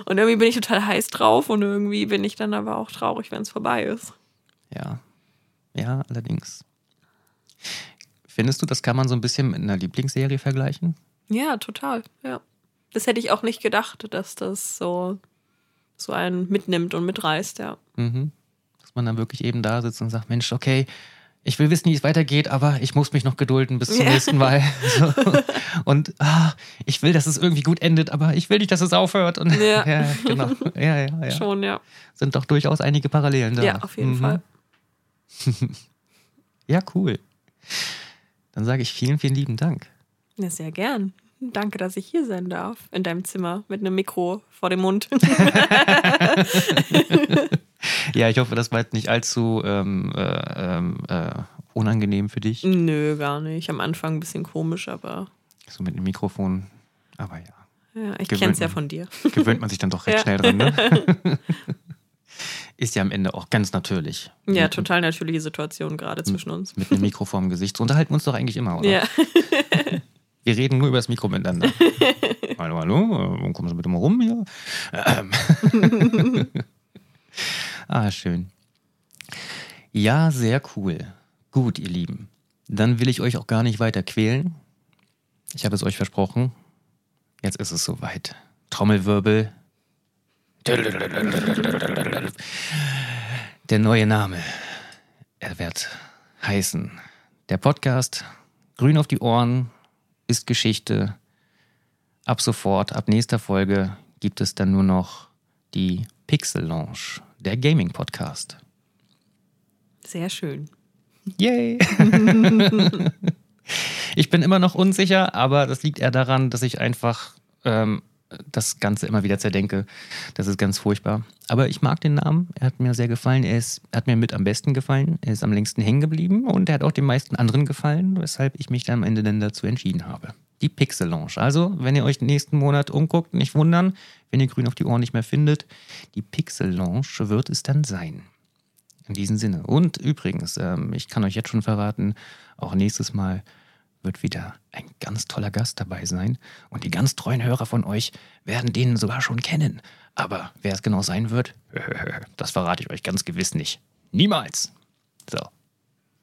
Und irgendwie bin ich total heiß drauf und irgendwie bin ich dann aber auch traurig, wenn es vorbei ist. Ja. Ja, allerdings. Findest du, das kann man so ein bisschen mit einer Lieblingsserie vergleichen? Ja, total. Ja das hätte ich auch nicht gedacht, dass das so, so einen mitnimmt und mitreißt, ja. Mhm. Dass man dann wirklich eben da sitzt und sagt, Mensch, okay, ich will wissen, wie es weitergeht, aber ich muss mich noch gedulden bis zum ja. nächsten Mal. So. Und ah, ich will, dass es irgendwie gut endet, aber ich will nicht, dass es aufhört. Und, ja. ja, genau. Ja, ja, ja. Schon, ja. Sind doch durchaus einige Parallelen da. Ja, auf jeden mhm. Fall. ja, cool. Dann sage ich vielen, vielen lieben Dank. Ja, sehr gern. Danke, dass ich hier sein darf. In deinem Zimmer mit einem Mikro vor dem Mund. ja, ich hoffe, das war jetzt nicht allzu ähm, äh, ähm, äh, unangenehm für dich. Nö, gar nicht. Am Anfang ein bisschen komisch, aber. So mit dem Mikrofon. Aber ja. Ja, ich kenne es ja von dir. Gewöhnt man sich dann doch recht ja. schnell dran, ne? Ist ja am Ende auch ganz natürlich. Ja, mit, total natürliche Situation gerade zwischen uns. Mit einem Mikro vorm Gesicht. So unterhalten wir uns doch eigentlich immer, oder? Ja. Wir reden nur über das Mikro miteinander. hallo, hallo, kommen Sie bitte mal rum hier? Ähm. ah, schön. Ja, sehr cool. Gut, ihr Lieben. Dann will ich euch auch gar nicht weiter quälen. Ich habe es euch versprochen. Jetzt ist es soweit. Trommelwirbel. Der neue Name. Er wird heißen. Der Podcast Grün auf die Ohren ist Geschichte. Ab sofort, ab nächster Folge gibt es dann nur noch die Pixel Lounge, der Gaming Podcast. Sehr schön. Yay! ich bin immer noch unsicher, aber das liegt eher daran, dass ich einfach ähm, das Ganze immer wieder zerdenke. Das ist ganz furchtbar. Aber ich mag den Namen. Er hat mir sehr gefallen. Er, ist, hat mir mit am besten gefallen. Er ist am längsten hängen geblieben und er hat auch den meisten anderen gefallen, weshalb ich mich dann am Ende dann dazu entschieden habe. Die Pixel Lounge. Also, wenn ihr euch nächsten Monat umguckt, nicht wundern, wenn ihr grün auf die Ohren nicht mehr findet. Die Pixel Lounge wird es dann sein. In diesem Sinne. Und übrigens, ähm, ich kann euch jetzt schon verraten, auch nächstes Mal wird wieder ein ganz toller Gast dabei sein. Und die ganz treuen Hörer von euch werden den sogar schon kennen. Aber wer es genau sein wird, das verrate ich euch ganz gewiss nicht. Niemals. So.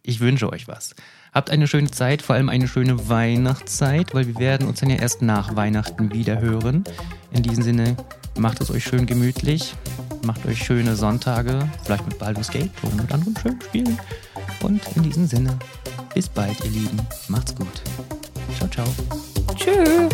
Ich wünsche euch was. Habt eine schöne Zeit, vor allem eine schöne Weihnachtszeit, weil wir werden uns dann ja erst nach Weihnachten wieder hören. In diesem Sinne, macht es euch schön gemütlich, macht euch schöne Sonntage, vielleicht mit Baldur's Gate oder mit anderen schönen Spielen. Und in diesem Sinne, bis bald, ihr Lieben. Macht's gut. Ciao, ciao. Tschüss.